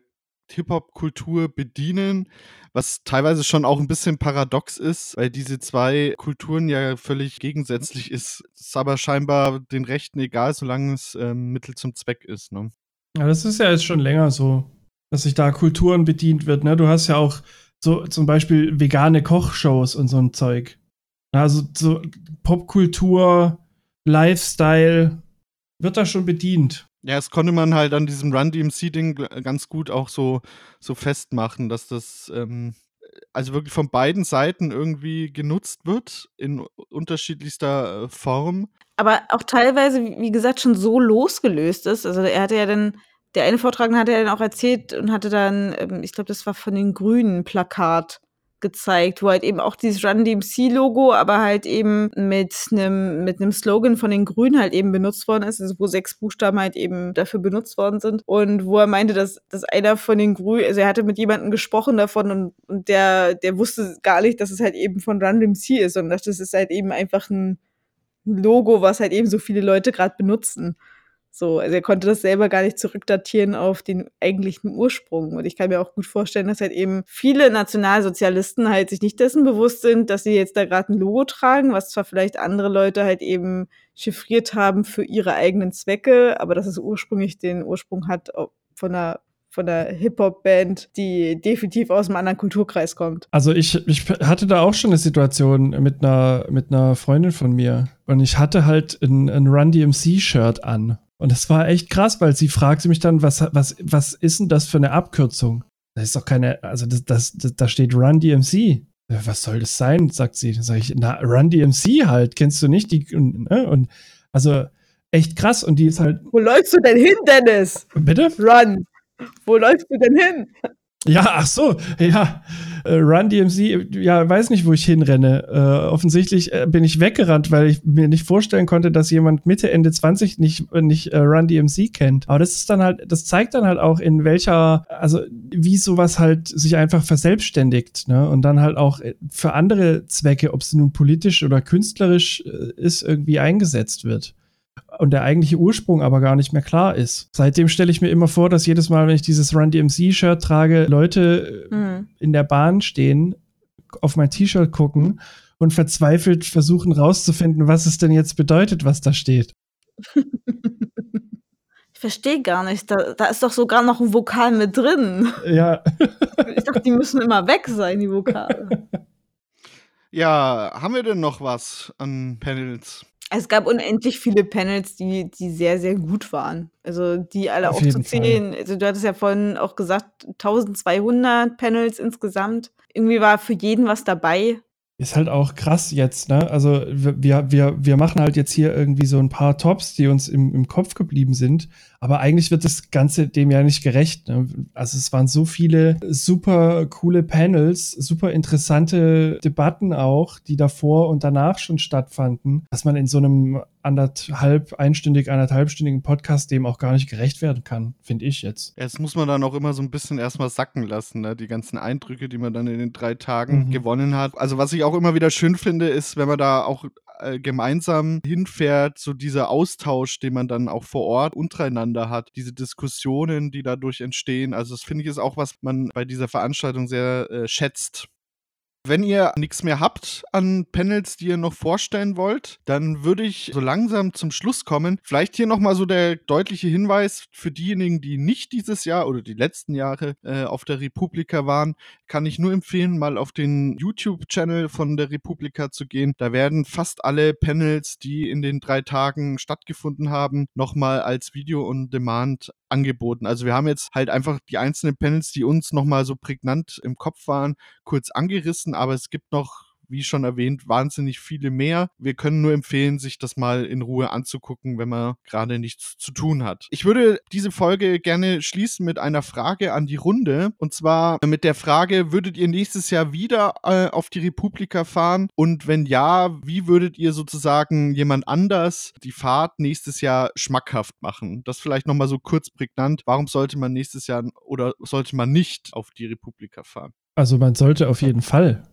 Hip-Hop-Kultur bedienen, was teilweise schon auch ein bisschen paradox ist, weil diese zwei Kulturen ja völlig gegensätzlich ist. Ist aber scheinbar den Rechten egal, solange es ähm, Mittel zum Zweck ist. Ne? Ja, das ist ja jetzt schon länger so, dass sich da Kulturen bedient wird. Ne? Du hast ja auch so zum Beispiel vegane Kochshows und so ein Zeug. Also so Popkultur, Lifestyle wird da schon bedient. Ja, das konnte man halt an diesem Run DMC-Ding ganz gut auch so, so festmachen, dass das ähm, also wirklich von beiden Seiten irgendwie genutzt wird in unterschiedlichster äh, Form. Aber auch teilweise, wie gesagt, schon so losgelöst ist. Also er hatte ja dann, der eine Vortragende hat ja dann auch erzählt und hatte dann, ähm, ich glaube, das war von den Grünen Plakat gezeigt, wo halt eben auch dieses Run DMC-Logo, aber halt eben mit einem mit einem Slogan von den Grünen halt eben benutzt worden ist, also wo sechs Buchstaben halt eben dafür benutzt worden sind. Und wo er meinte, dass, dass einer von den Grünen, also er hatte mit jemandem gesprochen davon und, und der, der wusste gar nicht, dass es halt eben von Run DMC ist, sondern dass das ist halt eben einfach ein Logo, was halt eben so viele Leute gerade benutzen. So, also er konnte das selber gar nicht zurückdatieren auf den eigentlichen Ursprung. Und ich kann mir auch gut vorstellen, dass halt eben viele Nationalsozialisten halt sich nicht dessen bewusst sind, dass sie jetzt da gerade ein Logo tragen, was zwar vielleicht andere Leute halt eben chiffriert haben für ihre eigenen Zwecke, aber dass es ursprünglich den Ursprung hat von einer von der Hip-Hop-Band, die definitiv aus einem anderen Kulturkreis kommt. Also ich, ich hatte da auch schon eine Situation mit einer, mit einer Freundin von mir. Und ich hatte halt ein, ein Run DMC-Shirt an. Und das war echt krass, weil sie fragte mich dann, was, was, was ist denn das für eine Abkürzung? Das ist doch keine, also das, das, das da steht Run DMC. Was soll das sein? sagt sie. Dann sage ich, na, Run DMC halt, kennst du nicht? Die, und, ne? und also echt krass. Und die ist halt. Wo läufst du denn hin, Dennis? Bitte? Run. Wo läufst du denn hin? Ja, ach so, ja. Äh, Run DMC, ja, weiß nicht, wo ich hinrenne. Äh, offensichtlich äh, bin ich weggerannt, weil ich mir nicht vorstellen konnte, dass jemand Mitte, Ende 20 nicht, nicht äh, Run DMC kennt. Aber das ist dann halt, das zeigt dann halt auch, in welcher, also wie sowas halt sich einfach verselbstständigt, ne? Und dann halt auch äh, für andere Zwecke, ob es nun politisch oder künstlerisch äh, ist, irgendwie eingesetzt wird und der eigentliche Ursprung aber gar nicht mehr klar ist. Seitdem stelle ich mir immer vor, dass jedes Mal, wenn ich dieses Run DMC-Shirt trage, Leute mhm. in der Bahn stehen, auf mein T-Shirt gucken und verzweifelt versuchen rauszufinden, was es denn jetzt bedeutet, was da steht. Ich verstehe gar nicht. Da, da ist doch sogar noch ein Vokal mit drin. Ja. Ich dachte, die müssen immer weg sein, die Vokale. Ja, haben wir denn noch was an Panels? Es gab unendlich viele Panels, die, die sehr, sehr gut waren. Also die alle Auf aufzuzählen. Also du hattest ja vorhin auch gesagt, 1200 Panels insgesamt. Irgendwie war für jeden was dabei. Ist halt auch krass jetzt, ne? Also wir, wir, wir machen halt jetzt hier irgendwie so ein paar Tops, die uns im, im Kopf geblieben sind. Aber eigentlich wird das Ganze dem ja nicht gerecht. Ne? Also es waren so viele super coole Panels, super interessante Debatten auch, die davor und danach schon stattfanden, dass man in so einem anderthalb, einstündig, anderthalbstündigen Podcast dem auch gar nicht gerecht werden kann, finde ich jetzt. Das muss man dann auch immer so ein bisschen erstmal sacken lassen, ne? die ganzen Eindrücke, die man dann in den drei Tagen mhm. gewonnen hat. Also was ich auch immer wieder schön finde, ist, wenn man da auch äh, gemeinsam hinfährt, so dieser Austausch, den man dann auch vor Ort untereinander hat, diese Diskussionen, die dadurch entstehen. Also das finde ich ist auch, was man bei dieser Veranstaltung sehr äh, schätzt. Wenn ihr nichts mehr habt an Panels, die ihr noch vorstellen wollt, dann würde ich so langsam zum Schluss kommen. Vielleicht hier nochmal so der deutliche Hinweis für diejenigen, die nicht dieses Jahr oder die letzten Jahre äh, auf der Republika waren, kann ich nur empfehlen, mal auf den YouTube-Channel von der Republika zu gehen. Da werden fast alle Panels, die in den drei Tagen stattgefunden haben, nochmal als Video on Demand angeboten. Also wir haben jetzt halt einfach die einzelnen Panels, die uns nochmal so prägnant im Kopf waren, kurz angerissen, aber es gibt noch wie schon erwähnt, wahnsinnig viele mehr. Wir können nur empfehlen, sich das mal in Ruhe anzugucken, wenn man gerade nichts zu tun hat. Ich würde diese Folge gerne schließen mit einer Frage an die Runde. Und zwar mit der Frage, würdet ihr nächstes Jahr wieder äh, auf die Republika fahren? Und wenn ja, wie würdet ihr sozusagen jemand anders die Fahrt nächstes Jahr schmackhaft machen? Das vielleicht nochmal so kurz prägnant. Warum sollte man nächstes Jahr oder sollte man nicht auf die Republika fahren? Also man sollte auf jeden Fall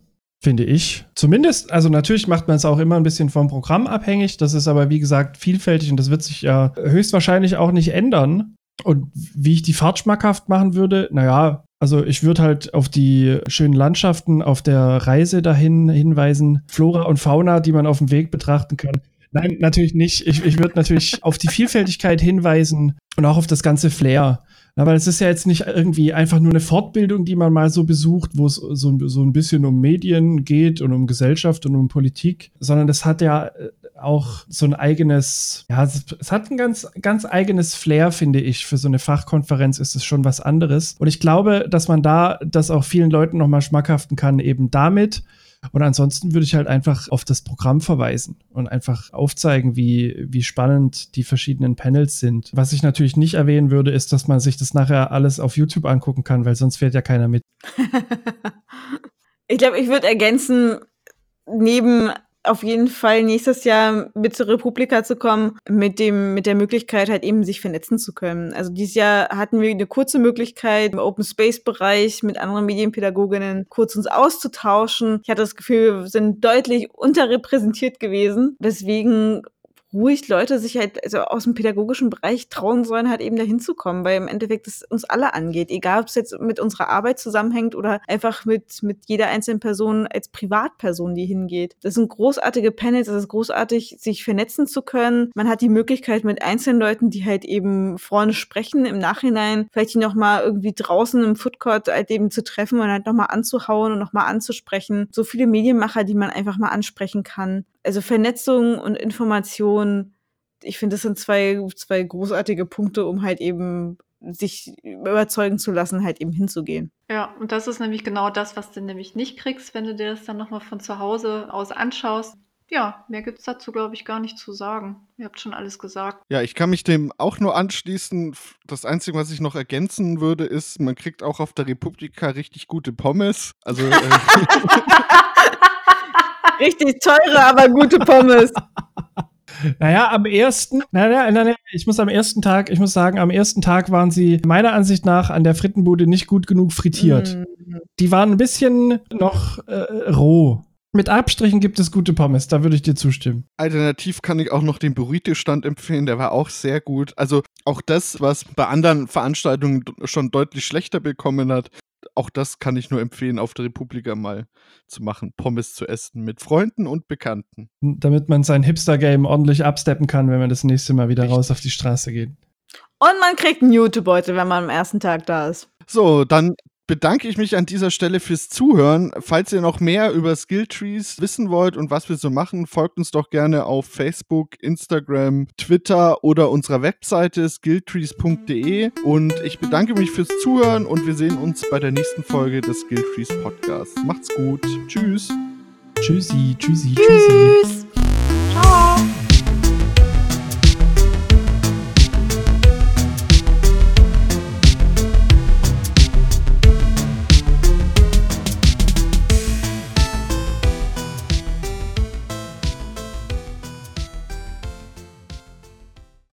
finde ich. Zumindest, also natürlich macht man es auch immer ein bisschen vom Programm abhängig. Das ist aber, wie gesagt, vielfältig und das wird sich ja höchstwahrscheinlich auch nicht ändern. Und wie ich die Fahrt schmackhaft machen würde, naja, also ich würde halt auf die schönen Landschaften auf der Reise dahin hinweisen, Flora und Fauna, die man auf dem Weg betrachten kann. Nein, natürlich nicht. Ich, ich würde natürlich auf die Vielfältigkeit hinweisen und auch auf das ganze Flair. Weil es ist ja jetzt nicht irgendwie einfach nur eine Fortbildung, die man mal so besucht, wo es so, so ein bisschen um Medien geht und um Gesellschaft und um Politik, sondern das hat ja äh, auch so ein eigenes, ja, es hat ein ganz, ganz eigenes Flair, finde ich. Für so eine Fachkonferenz ist es schon was anderes. Und ich glaube, dass man da das auch vielen Leuten nochmal schmackhaften kann, eben damit. Und ansonsten würde ich halt einfach auf das Programm verweisen und einfach aufzeigen, wie, wie spannend die verschiedenen Panels sind. Was ich natürlich nicht erwähnen würde, ist, dass man sich das nachher alles auf YouTube angucken kann, weil sonst fährt ja keiner mit. ich glaube, ich würde ergänzen, neben auf jeden Fall nächstes Jahr mit zur Republika zu kommen, mit dem, mit der Möglichkeit halt eben sich vernetzen zu können. Also dieses Jahr hatten wir eine kurze Möglichkeit im Open Space Bereich mit anderen Medienpädagoginnen kurz uns auszutauschen. Ich hatte das Gefühl, wir sind deutlich unterrepräsentiert gewesen. Deswegen ruhig Leute sich halt also aus dem pädagogischen Bereich trauen sollen, halt eben dahin zu kommen, weil im Endeffekt es uns alle angeht, egal ob es jetzt mit unserer Arbeit zusammenhängt oder einfach mit, mit jeder einzelnen Person als Privatperson, die hingeht. Das sind großartige Panels, es ist großartig, sich vernetzen zu können. Man hat die Möglichkeit mit einzelnen Leuten, die halt eben vorne sprechen, im Nachhinein vielleicht die nochmal irgendwie draußen im Foodcourt halt eben zu treffen und halt nochmal anzuhauen und nochmal anzusprechen. So viele Medienmacher, die man einfach mal ansprechen kann also Vernetzung und Information, ich finde, das sind zwei, zwei großartige Punkte, um halt eben sich überzeugen zu lassen, halt eben hinzugehen. Ja, und das ist nämlich genau das, was du nämlich nicht kriegst, wenn du dir das dann nochmal von zu Hause aus anschaust. Ja, mehr gibt es dazu, glaube ich, gar nicht zu sagen. Ihr habt schon alles gesagt. Ja, ich kann mich dem auch nur anschließen. Das Einzige, was ich noch ergänzen würde, ist, man kriegt auch auf der Republika richtig gute Pommes. Also. Äh Richtig teure, aber gute Pommes. Naja, am ersten, naja, naja, ich muss am ersten Tag, ich muss sagen, am ersten Tag waren sie meiner Ansicht nach an der Frittenbude nicht gut genug frittiert. Mm. Die waren ein bisschen noch äh, roh. Mit Abstrichen gibt es gute Pommes, da würde ich dir zustimmen. Alternativ kann ich auch noch den Burrito-Stand empfehlen, der war auch sehr gut. Also auch das, was bei anderen Veranstaltungen schon deutlich schlechter bekommen hat, auch das kann ich nur empfehlen, auf der Republika mal zu machen, Pommes zu essen mit Freunden und Bekannten. Damit man sein Hipster-Game ordentlich absteppen kann, wenn man das nächste Mal wieder Richtig. raus auf die Straße geht. Und man kriegt einen Jutebeutel, wenn man am ersten Tag da ist. So, dann bedanke ich mich an dieser Stelle fürs Zuhören. Falls ihr noch mehr über Skilltrees wissen wollt und was wir so machen, folgt uns doch gerne auf Facebook, Instagram, Twitter oder unserer Webseite skilltrees.de. Und ich bedanke mich fürs Zuhören und wir sehen uns bei der nächsten Folge des Skilltrees Podcasts. Macht's gut. Tschüss. Tschüssi, tschüssi, tschüssi. Tschüss.